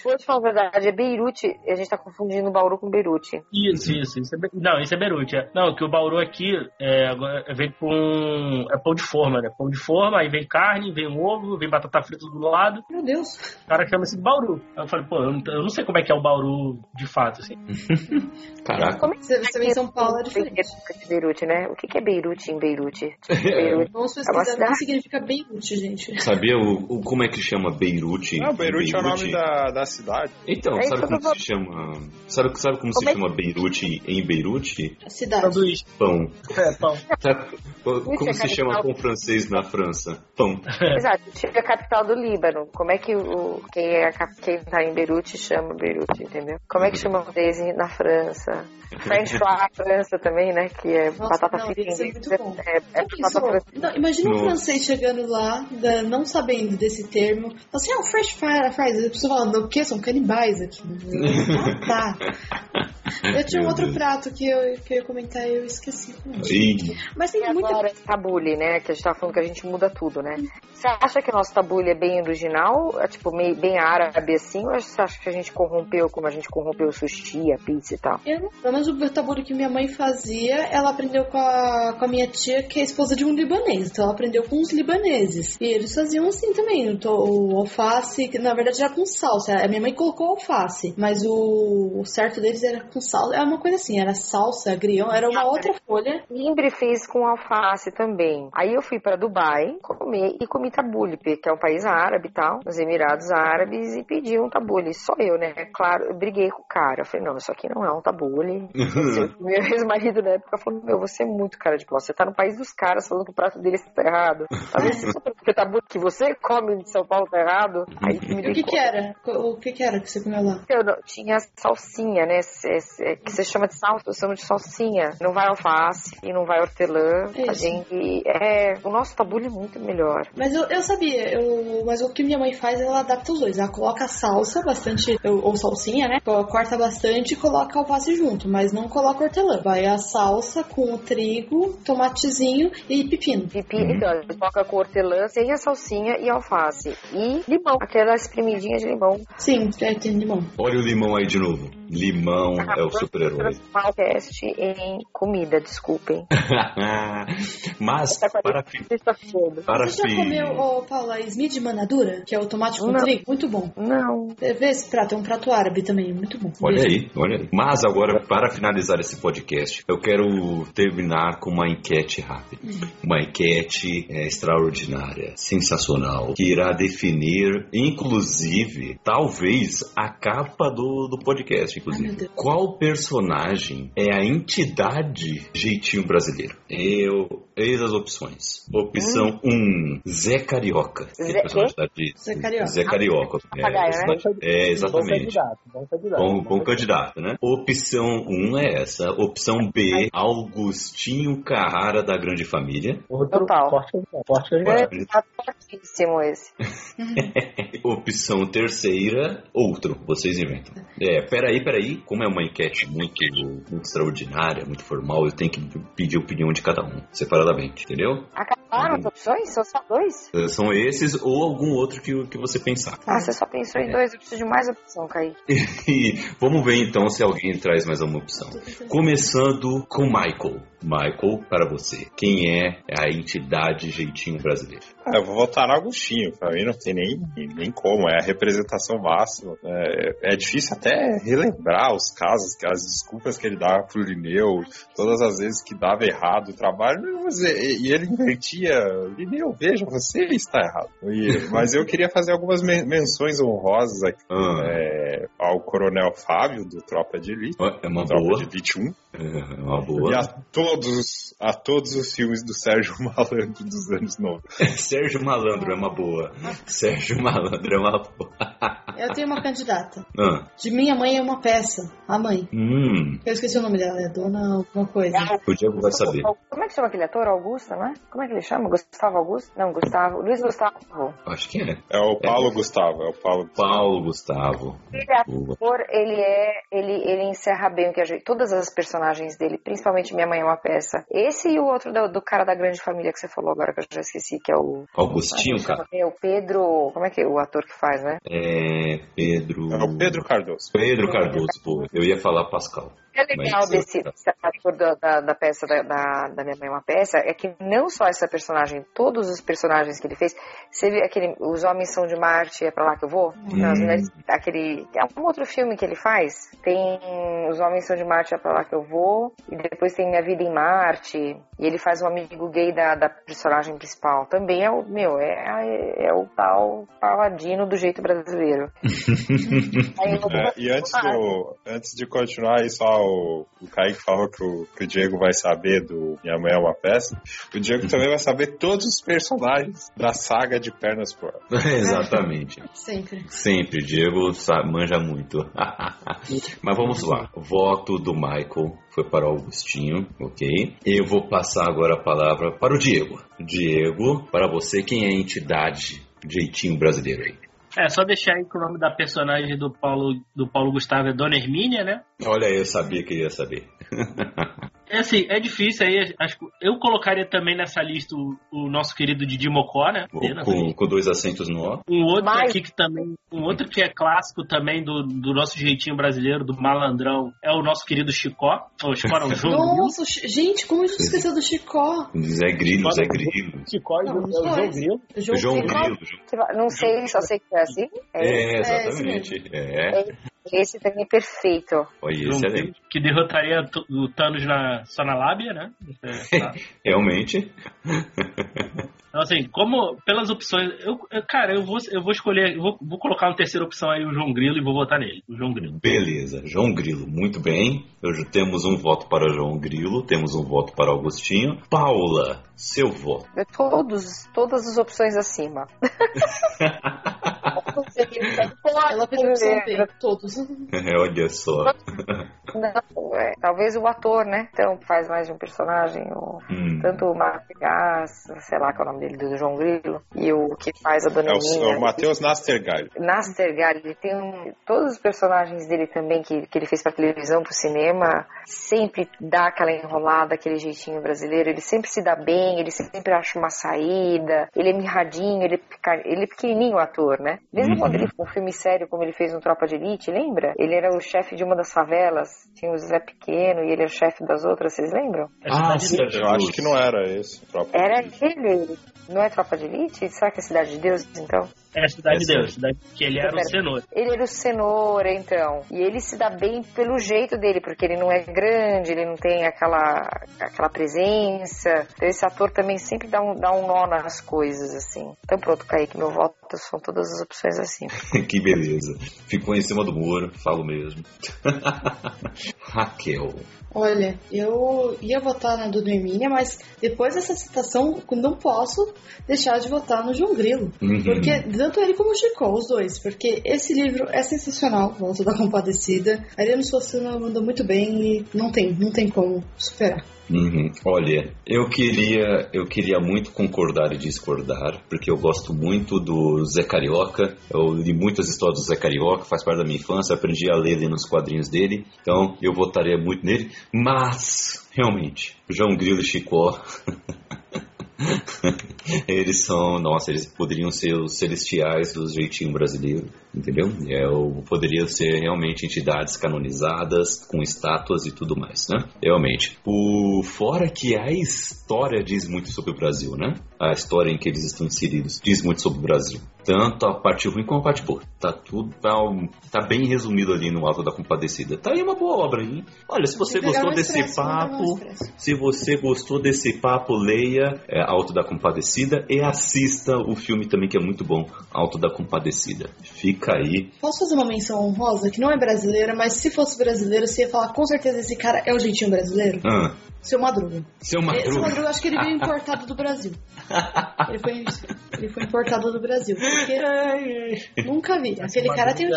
Speaker 5: Vou te falar a verdade, é Beirute, a gente tá confundindo Bauru com Beirute.
Speaker 3: Isso, isso. isso é Be- não, isso é Beirute. É. Não, que o Bauru aqui é, agora vem com. É pão de forma, né? Pão de forma, aí vem carne, vem ovo, vem batata frita do lado.
Speaker 2: Meu Deus.
Speaker 3: O cara chama-se Bauru. Aí eu falei, pô, eu não, eu não sei como é que é o Bauru de fato, assim. [LAUGHS]
Speaker 1: Caraca.
Speaker 5: Como é que
Speaker 2: Você, você vem em São Paulo é diferente.
Speaker 5: De Beirute, né? O que que é Beirute em Beirute? [LAUGHS] Beirute.
Speaker 2: Vamos
Speaker 5: É uma
Speaker 2: pesquisar o que
Speaker 5: cidade.
Speaker 2: significa Beirute, gente.
Speaker 1: Sabia o, o- como é que chama Beirute?
Speaker 4: Não, Beirute é o nome da, da cidade.
Speaker 1: Então,
Speaker 5: É
Speaker 1: sabe como
Speaker 5: eu
Speaker 1: se chama? Sabe, sabe como, se
Speaker 5: Como é-
Speaker 1: chama Beirute em Beirute?
Speaker 2: A cidade.
Speaker 3: Sanduíche.
Speaker 1: Pão.
Speaker 3: É, pão.
Speaker 1: Sabe como
Speaker 5: é
Speaker 1: se chama pão francês na França? Pão. [LAUGHS]
Speaker 5: Exato, tive a capital do Líbano. Como é que o, quem, é a, cap- quem tá em Beirute chama Beirute, entendeu? Como é que chama francês na França? [LAUGHS] French fry na França também, né? Que é
Speaker 2: Nossa,
Speaker 5: batata
Speaker 2: não,
Speaker 5: frita
Speaker 2: deve ser
Speaker 5: em
Speaker 2: muito
Speaker 5: inglês.
Speaker 2: bom.
Speaker 5: É, é
Speaker 2: Isso,
Speaker 5: batata frita.
Speaker 2: não, imagina um
Speaker 1: Nossa.
Speaker 2: francês chegando lá, da- não sabendo desse termo. Assim, ah, o fresh fries. A pessoa falando, o quê? São canibais aqui. [LAUGHS] ah, tá. Eu tinha um outro
Speaker 1: Deus.
Speaker 2: prato que eu, que eu ia comentar e eu esqueci. Mas tem
Speaker 5: E
Speaker 2: muita
Speaker 5: agora, esse tabule, né? Que a gente tava falando que a gente muda tudo, né? Você acha que o nosso tabule é bem original? É tipo meio, bem árabe assim? Ou você acha que a gente corrompeu como a gente corrompeu o sushi, a pizza e tal?
Speaker 2: Eu, pelo menos o tabule que minha mãe fazia, ela aprendeu com a, com a minha tia, que é esposa de um libanês. Então ela aprendeu com os libaneses. E eles faziam assim também. O, to- o alface, que na verdade era com salsa. A minha mãe colocou alface, mas o, o certo deles era com salsa. É uma coisa assim, era salsa, agrião, era uma outra folha.
Speaker 5: Limbre fez com alface também. Aí eu fui pra Dubai comer e comi tabule, que é um país árabe e tal, nos Emirados Árabes, e pedi um tabule. Só eu, né? Claro, eu briguei com o cara. Eu falei, não, isso aqui não é um tabule. [LAUGHS] Meu ex-marido na época falou, meu, você é muito cara de pau. Você tá no país dos caras falando que o prato deles tá errado. Talvez isso porque o tabule que você come de São Paulo tá errado. Aí me
Speaker 2: E o que que era? O que que era que você comeu lá?
Speaker 5: Eu não- tinha salsinha, né? que você chama de salsa, eu chamo de salsinha. Não vai alface e não vai hortelã.
Speaker 2: É
Speaker 5: a
Speaker 2: isso.
Speaker 5: gente. É, o nosso tabule é muito melhor.
Speaker 2: Mas eu, eu sabia, eu, mas o que minha mãe faz, ela adapta os dois. Ela coloca salsa, bastante, ou, ou salsinha, né? Corta bastante e coloca alface junto, mas não coloca hortelã. Vai a salsa com o trigo, tomatezinho e pepino.
Speaker 5: Pipi, então, a gente coloca com hortelã, sem a salsinha e alface. E limão, aquela espremidinha de limão.
Speaker 2: Sim, é, tem limão.
Speaker 1: olha o limão aí de novo. Limão é o super-herói.
Speaker 5: Teste em comida, desculpem. [LAUGHS]
Speaker 1: Mas, para, fi-
Speaker 5: Sexta-feira.
Speaker 1: para
Speaker 2: Você já comeu, Paula, Smith de manadura? Que é o tomate com
Speaker 5: Não.
Speaker 2: trigo? Muito bom.
Speaker 5: Não.
Speaker 2: Vê esse prato, é um prato árabe também, muito bom.
Speaker 1: Olha aí, olha aí. Mas agora, para finalizar esse podcast, eu quero terminar com uma enquete rápida. Uma enquete é, extraordinária, sensacional, que irá definir, inclusive, talvez, a capa do, do podcast, inclusive. Qual personagem é a entidade jeitinho brasileiro? Eu. Eis as opções. Opção 1, Zé Carioca.
Speaker 5: Zé
Speaker 1: de-
Speaker 2: Zé Carioca.
Speaker 1: Zé Carioca.
Speaker 5: Papagaio, né?
Speaker 1: É, exatamente.
Speaker 3: Bom candidato, bom candidato.
Speaker 1: Bom, bom candidato, né? Opção 1 é essa. Opção B, Augustinho Carrara da Grande Família.
Speaker 3: Outro
Speaker 5: Total.
Speaker 3: forte candidato. Forte candidato.
Speaker 5: É, tá fortíssimo esse. [LAUGHS]
Speaker 1: Opção terceira, outro. Vocês inventam. É, peraí, peraí. Como é uma enquete muito, muito extraordinária, muito formal, eu tenho que pedir a opinião de cada um, entendeu?
Speaker 5: Acabaram as opções? São só dois?
Speaker 1: Eh, São esses ou algum outro que, que você pensar.
Speaker 5: Ah, você só pensou em dois, eu preciso de mais opção, Kaique. [LAUGHS]
Speaker 1: E vamos ver então se alguém traz mais uma opção. Começando com Michael. Michael, para você, quem é a entidade jeitinho brasileiro?
Speaker 4: Ah, eu vou votar no Agostinho, pra mim não tem nem, nem como, é a representação máxima. É, é difícil até relembrar os casos, as desculpas que ele dava pro Lineu, todas as vezes que dava errado o trabalho, mas, e, ele invertia, Lineu, veja, você está errado. E- mas eu queria fazer algumas men- menções honrosas aqui
Speaker 1: Ah,
Speaker 4: é, ao Coronel Fábio, do Tropa de Elite,
Speaker 1: é uma
Speaker 4: Tropa
Speaker 1: boa.
Speaker 4: de Elite 1,
Speaker 1: É uma
Speaker 4: e
Speaker 1: boa.
Speaker 4: a todos, a todos os filmes do Sérgio [LAUGHS] Malandro dos anos 90. [LAUGHS]
Speaker 1: Sérgio Malandro é uma boa. Sérgio Malandro é uma boa.
Speaker 2: Eu tenho uma candidata.
Speaker 1: Ah,
Speaker 2: De minha mãe é uma peça. A mãe.
Speaker 1: hum,
Speaker 2: Eu esqueci o nome dela. É Dona alguma coisa.
Speaker 1: o Diego vai saber.
Speaker 5: Como é que chama aquele ator? Augusto, não é? Como é que ele chama? Gustavo Augusto? Não, Gustavo. Luiz Gustavo.
Speaker 1: Acho que é.
Speaker 4: É o Paulo Gustavo, é o Paulo.
Speaker 1: Paulo Gustavo.
Speaker 5: Ele é ator, ele é. Ele, ele encerra bem o que a gente. Todas as personagens dele, principalmente Minha Mãe é uma peça. Esse e o outro do, do cara da grande família que você falou agora, que eu já esqueci, que é o.
Speaker 1: Augustinho, cara.
Speaker 5: É o Pedro. Como é que é o ator que faz, né?
Speaker 1: É. Pedro.
Speaker 4: É o Pedro Cardoso.
Speaker 1: Pedro Cardoso, pô. Eu ia falar Pascal.
Speaker 5: O que é legal desse, ator da, da, da peça da, da, da Minha Mãe é uma Peça é que não só essa personagem, todos os personagens que ele fez, você viu aquele Os Homens São de Marte, é pra lá que eu vou? As
Speaker 1: Hum.
Speaker 5: mulheres, aquele, é um outro filme que ele faz, tem Os Homens São de Marte, é pra lá que eu vou, e depois tem Minha Vida em Marte, e ele faz um amigo gay da, da personagem principal. Também é o, meu, é, é o tal paladino do jeito brasileiro. [LAUGHS] Aí eu-
Speaker 4: É, e antes, do, antes de continuar aí, só o, o Kaique falou que o, que o Diego vai saber do Minha Mãe é uma Peça. O Diego também vai saber todos os personagens da saga de Pernas por. [LAUGHS]
Speaker 1: Exatamente.
Speaker 2: Sempre.
Speaker 1: Sempre, Diego sa- manja muito. [LAUGHS] Mas vamos lá. Voto do Michael foi para o Augustinho, ok? Eu vou passar agora a palavra para o Diego. Diego, para você, quem é a entidade jeitinho brasileiro aí?
Speaker 3: É, só deixar aí que o nome da personagem do Paulo, do Paulo Gustavo é Dona Hermínia, né?
Speaker 1: Olha, eu sabia que ia saber.
Speaker 3: É assim, é difícil aí. Acho que eu colocaria também nessa lista o, o nosso querido Didi Mocó, né?
Speaker 1: Com,
Speaker 3: lista.
Speaker 1: com dois acentos no O.
Speaker 3: Um outro
Speaker 5: Mas-
Speaker 3: aqui que também. Um outro que é clássico também do, do nosso jeitinho brasileiro, do malandrão, é o nosso querido Chicó. Ou Chicó não, João Grilo.
Speaker 2: Nossa, o gente, como a gente esqueceu do Chicó?
Speaker 1: Zé Grilo, Zé Grilo.
Speaker 3: Chicó e o João. Grilo.
Speaker 2: João Grilo.
Speaker 5: Não sei, só sei que é assim.
Speaker 1: É,
Speaker 2: esse
Speaker 1: exatamente. É.
Speaker 5: Esse também é perfeito.
Speaker 1: Olha,
Speaker 3: João
Speaker 1: excelente.
Speaker 3: Que derrotaria o Thanos na, só na lábia, né? [LAUGHS]
Speaker 1: Realmente. [LAUGHS]
Speaker 3: Então, assim, como pelas opções. Eu, eu- cara, eu vou, eu vou escolher. Eu vou, vou colocar uma terceira opção aí, o João Grilo, e vou votar nele. O João Grilo.
Speaker 1: Beleza, João Grilo, muito bem. Hoje temos um voto para João Grilo, temos um voto para Augustinho. Paula, seu voto.
Speaker 5: De Todos, todas as opções acima.
Speaker 2: Ela fez opção B, todos. [LAUGHS]
Speaker 1: Olha só.
Speaker 5: Não, é, talvez o ator, né? Então faz mais de um personagem. O,
Speaker 1: Hum.
Speaker 5: tanto o Marco Gás, sei lá qual é o nome dele, do João Grilo, e o que faz a Dona
Speaker 4: É o, é
Speaker 5: Minha.
Speaker 4: o Matheus Nastergalli.
Speaker 5: Nastergalli, ele tem um, todos os personagens dele também que, que ele fez pra televisão, pro cinema, sempre dá aquela enrolada, aquele jeitinho brasileiro, ele sempre se dá bem, ele sempre acha uma saída, ele é mirradinho, ele é, pica- ele é pequenininho o ator, né? Mesmo
Speaker 1: Uhum.
Speaker 5: quando ele fez um filme sério como ele fez no Tropa de Elite, lembra? Ele era o chefe de uma das favelas, tinha o Zé Pequeno e ele era o chefe das outras, vocês lembram?
Speaker 3: É
Speaker 1: Ah, sim.
Speaker 4: Eu acho que não era esse. o próprio.
Speaker 5: Era ele, não é Tropa de Elite? Será que é Cidade de Deus, então?
Speaker 3: É Cidade de
Speaker 1: Essa-
Speaker 3: Deus. Cidade, que ele era o cenoura.
Speaker 5: Ele era o cenoura, então. E ele se dá bem pelo jeito dele, porque ele não é grande, ele não tem aquela, aquela presença. Então esse ator também sempre dá um, dá um nó nas coisas, assim. Então pronto, Kaique, meu voto são todas as opções assim. [LAUGHS]
Speaker 1: que beleza. Ficou em cima do muro, falo mesmo. [LAUGHS] Raquel.
Speaker 2: Olha, eu ia votar na Dona Hermínia, mas depois dessa citação, não posso deixar de votar no João Grilo.
Speaker 1: Uhum.
Speaker 2: Porque tanto ele como o Chico, os dois. Porque esse livro é sensacional, Volta da Compadecida. A Ariano Suassuna mandou muito bem e não tem, não tem como superar.
Speaker 1: Uhum. Olha, eu queria, eu queria muito concordar e discordar, porque eu gosto muito do Zé Carioca. Eu li muitas histórias do Zé Carioca, faz parte da minha infância, aprendi a ler lendo os quadrinhos dele, então eu votaria muito nele. Mas, realmente, João Grilo e Chicó. [LAUGHS] eles são, nossa, eles poderiam ser os celestiais do jeitinho brasileiro, entendeu? É, o- poderiam ser realmente entidades canonizadas, com estátuas e tudo mais, né? Realmente. O, fora que a história diz muito sobre o Brasil, né? A história em que eles estão inseridos diz muito sobre o Brasil. Tanto a parte ruim como a parte boa. Tá tudo, tá, tá bem resumido ali no Alto da Compadecida. Tá aí uma boa obra, hein? Olha, se você gostou desse
Speaker 2: Expresso,
Speaker 1: papo, se você gostou desse papo, leia é, Alto da Compadecida e assista o filme também que é muito bom, Alto da Compadecida. Fica aí.
Speaker 2: Posso fazer uma menção honrosa que não é brasileira, mas se fosse brasileiro, você ia falar com certeza esse cara é o jeitinho brasileiro?
Speaker 1: Ah,
Speaker 2: Seu Madruga.
Speaker 1: seu
Speaker 2: Esse
Speaker 1: Madruga.
Speaker 2: Madruga, eu acho que ele veio [LAUGHS] importado do Brasil. Ele foi, [LAUGHS] ele foi importado do Brasil. Porque nunca vi. Aquele cara tem.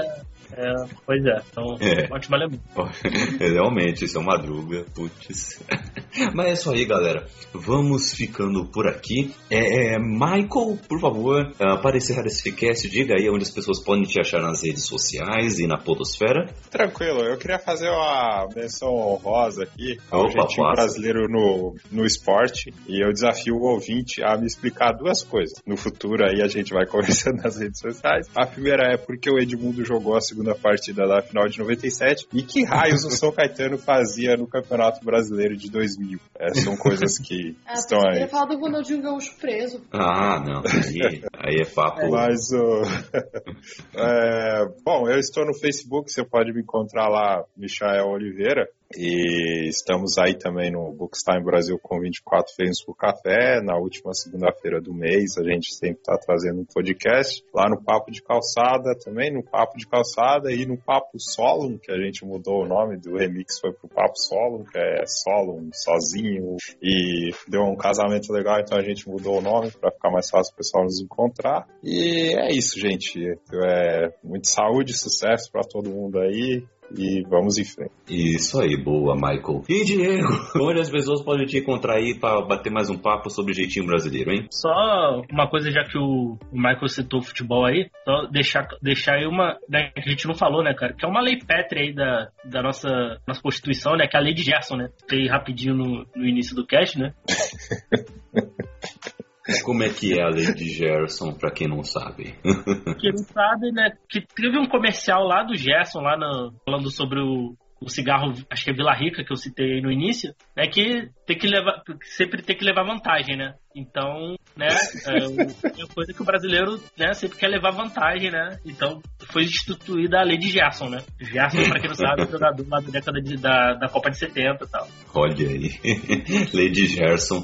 Speaker 3: É, pois é, então,
Speaker 1: É.
Speaker 3: ótima lembrança. [LAUGHS]
Speaker 1: Realmente, isso é uma madruga, putz. [LAUGHS] Mas é isso aí, galera. Vamos ficando por aqui. É, é, Michael, por favor, para encerrar esse cast, diga aí onde as pessoas podem te achar nas redes sociais e na podosfera.
Speaker 4: Tranquilo, eu queria fazer uma menção honrosa aqui ao
Speaker 1: Opa,
Speaker 4: jeitinho
Speaker 1: passa.
Speaker 4: brasileiro no, no esporte e eu desafio o ouvinte a me explicar duas coisas. No futuro aí a gente vai [LAUGHS] conversando nas redes sociais. A primeira é porque o Edmundo jogou a segunda partida da final de 97 e que raios o São Caetano fazia no Campeonato Brasileiro de 2000. É, são coisas que [LAUGHS]
Speaker 2: Ah,
Speaker 4: estão
Speaker 2: você
Speaker 4: aí.
Speaker 2: queria falar do Ronaldinho Gaúcho preso.
Speaker 1: Ah, não, aí, aí é papo. [LAUGHS]
Speaker 4: Mas o. [LAUGHS] é, bom, eu estou no Facebook, você pode me encontrar lá, Michael Oliveira. E estamos aí também no Bookstime Brasil com 24 Feios por Café. Na última segunda-feira do mês, a gente sempre está trazendo um podcast. Lá no Papo de Calçada também, no Papo de Calçada e no Papo Solon, que a gente mudou o nome do remix, foi pro Papo Solon, que é Solon, sozinho. E deu um casamento legal, então a gente mudou o nome para ficar mais fácil o pessoal nos encontrar. E é isso, gente. É, muita saúde, sucesso para todo mundo aí. E vamos em frente.
Speaker 1: Isso aí, boa, Michael. E Diego, [LAUGHS] onde as pessoas podem te encontrar aí para bater mais um papo sobre o jeitinho brasileiro, hein?
Speaker 3: Só uma coisa, já que o o Michael citou futebol aí, só deixar, deixar aí uma. Né, que a gente não falou, né, cara? Que é uma lei pétrea aí da, da nossa, nossa Constituição, né? Que é a lei de Gerson, né? Fiquei rapidinho no, no início do cast, né? [LAUGHS]
Speaker 1: Como é que é a lei de Gerson, pra quem não sabe? [LAUGHS]
Speaker 3: Quem não sabe, né? Que teve um comercial lá do Gerson, lá no, falando sobre o, o cigarro, acho que é Vila Rica, que eu citei aí no início, né? Que tem que levar, sempre tem que levar vantagem, né? Então, né? É, o- é uma coisa que o brasileiro, né? Sempre quer levar vantagem, né? Então, foi instituída a lei de Gerson, né? Gerson, pra quem não sabe, é jogador da década de, da, da Copa de 70 e tal.
Speaker 1: Olha aí, [LAUGHS] Lady Gerson.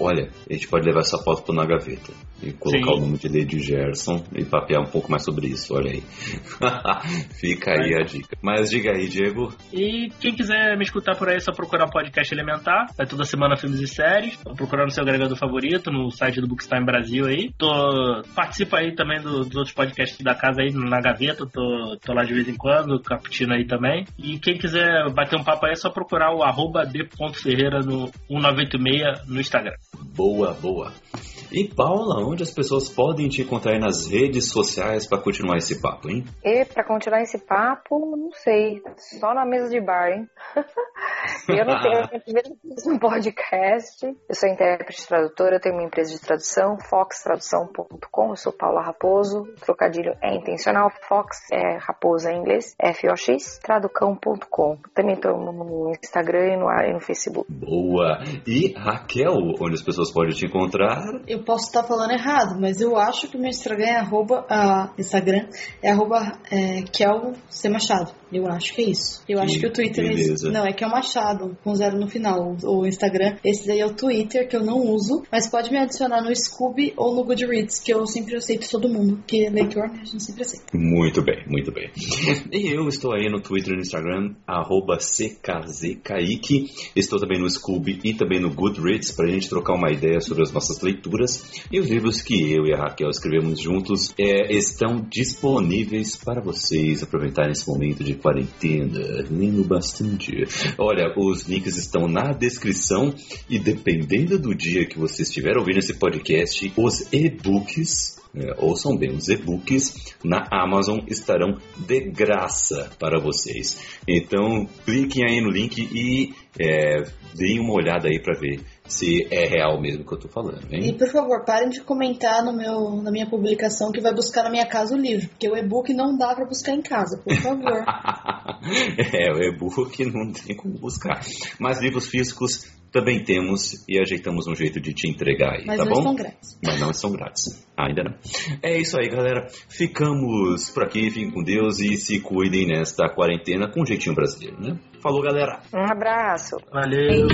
Speaker 1: Olha, a gente pode levar essa foto na gaveta e colocar
Speaker 3: Sim.
Speaker 1: o nome de Lady Gerson e papear um pouco mais sobre isso. Olha aí. [LAUGHS] Fica aí a dica. Mas diga aí, Diego.
Speaker 3: E quem quiser me escutar por aí, é só procurar podcast Elementar. Vai toda semana filmes e séries. Tô procurando seu agregador favorito no site do Bookstime Brasil aí. Tô, participa aí também do- dos outros podcasts da casa aí na gaveta. Tô, tô lá de vez em quando, caputino aí também. E quem quiser bater um papo aí, é só procurar o arroba d.ferreira no 1986 no Instagram.
Speaker 1: Boa, boa. E Paula, onde as pessoas podem te encontrar aí nas redes sociais para continuar esse papo, hein?
Speaker 5: E pra continuar esse papo, não sei, só na mesa de bar, hein? [LAUGHS] eu não tenho eu um podcast. Eu sou intérprete e tradutora, eu tenho uma empresa de tradução, foxtradução.com. Eu sou Paula Raposo. O trocadilho é intencional. Fox é raposa em inglês, F-O-X, traducão.com. Também estou no Instagram e no, e no Facebook.
Speaker 1: Boa. E Raquel, onde as pessoas podem te encontrar?
Speaker 2: Eu posso estar falando errado, mas eu acho que o meu Instagram é arroba, ah, Instagram é arroba é, Kel C Machado. Eu acho que é isso. Eu acho que o Twitter é
Speaker 1: beleza.
Speaker 2: Não, é Kel Machado, com zero no final. O Instagram, esse daí é o Twitter, que eu não uso, mas pode me adicionar no Scooby ou no Goodreads, que eu sempre aceito todo mundo. Porque leitor, né, a gente sempre aceita.
Speaker 1: Muito bem, muito bem. E eu estou aí no Twitter e no Instagram, arroba CKZKaique. Estou também no Scooby e também no Goodreads para a gente trocar uma ideia sobre as nossas leituras. E os livros que eu e a Raquel escrevemos juntos é, estão disponíveis para vocês aproveitarem esse momento de quarentena, lendo bastante. Olha, os links estão na descrição e dependendo do dia que você estiver ouvindo esse podcast, os e-books é, ouçam bem, os e-books na Amazon estarão de graça para vocês. Então, cliquem aí no link e é, deem uma olhada aí para ver se é real mesmo que eu tô falando,
Speaker 2: E
Speaker 1: hein?
Speaker 2: por favor, parem de comentar no meu, na minha publicação que vai buscar na minha casa o livro, porque o e-book não dá pra buscar em casa, por favor. [LAUGHS]
Speaker 1: é, o e-book não tem como buscar. Mas livros físicos também temos e ajeitamos um jeito de te entregar aí,
Speaker 2: Mas
Speaker 1: tá
Speaker 2: não
Speaker 1: bom?
Speaker 2: estão grátis.
Speaker 1: Mas não são grátis. Ainda não. É isso aí, galera. Ficamos por aqui. Fiquem com Deus e se cuidem nesta quarentena com um jeitinho brasileiro, né? Falou, galera.
Speaker 5: Um abraço!
Speaker 3: Valeu!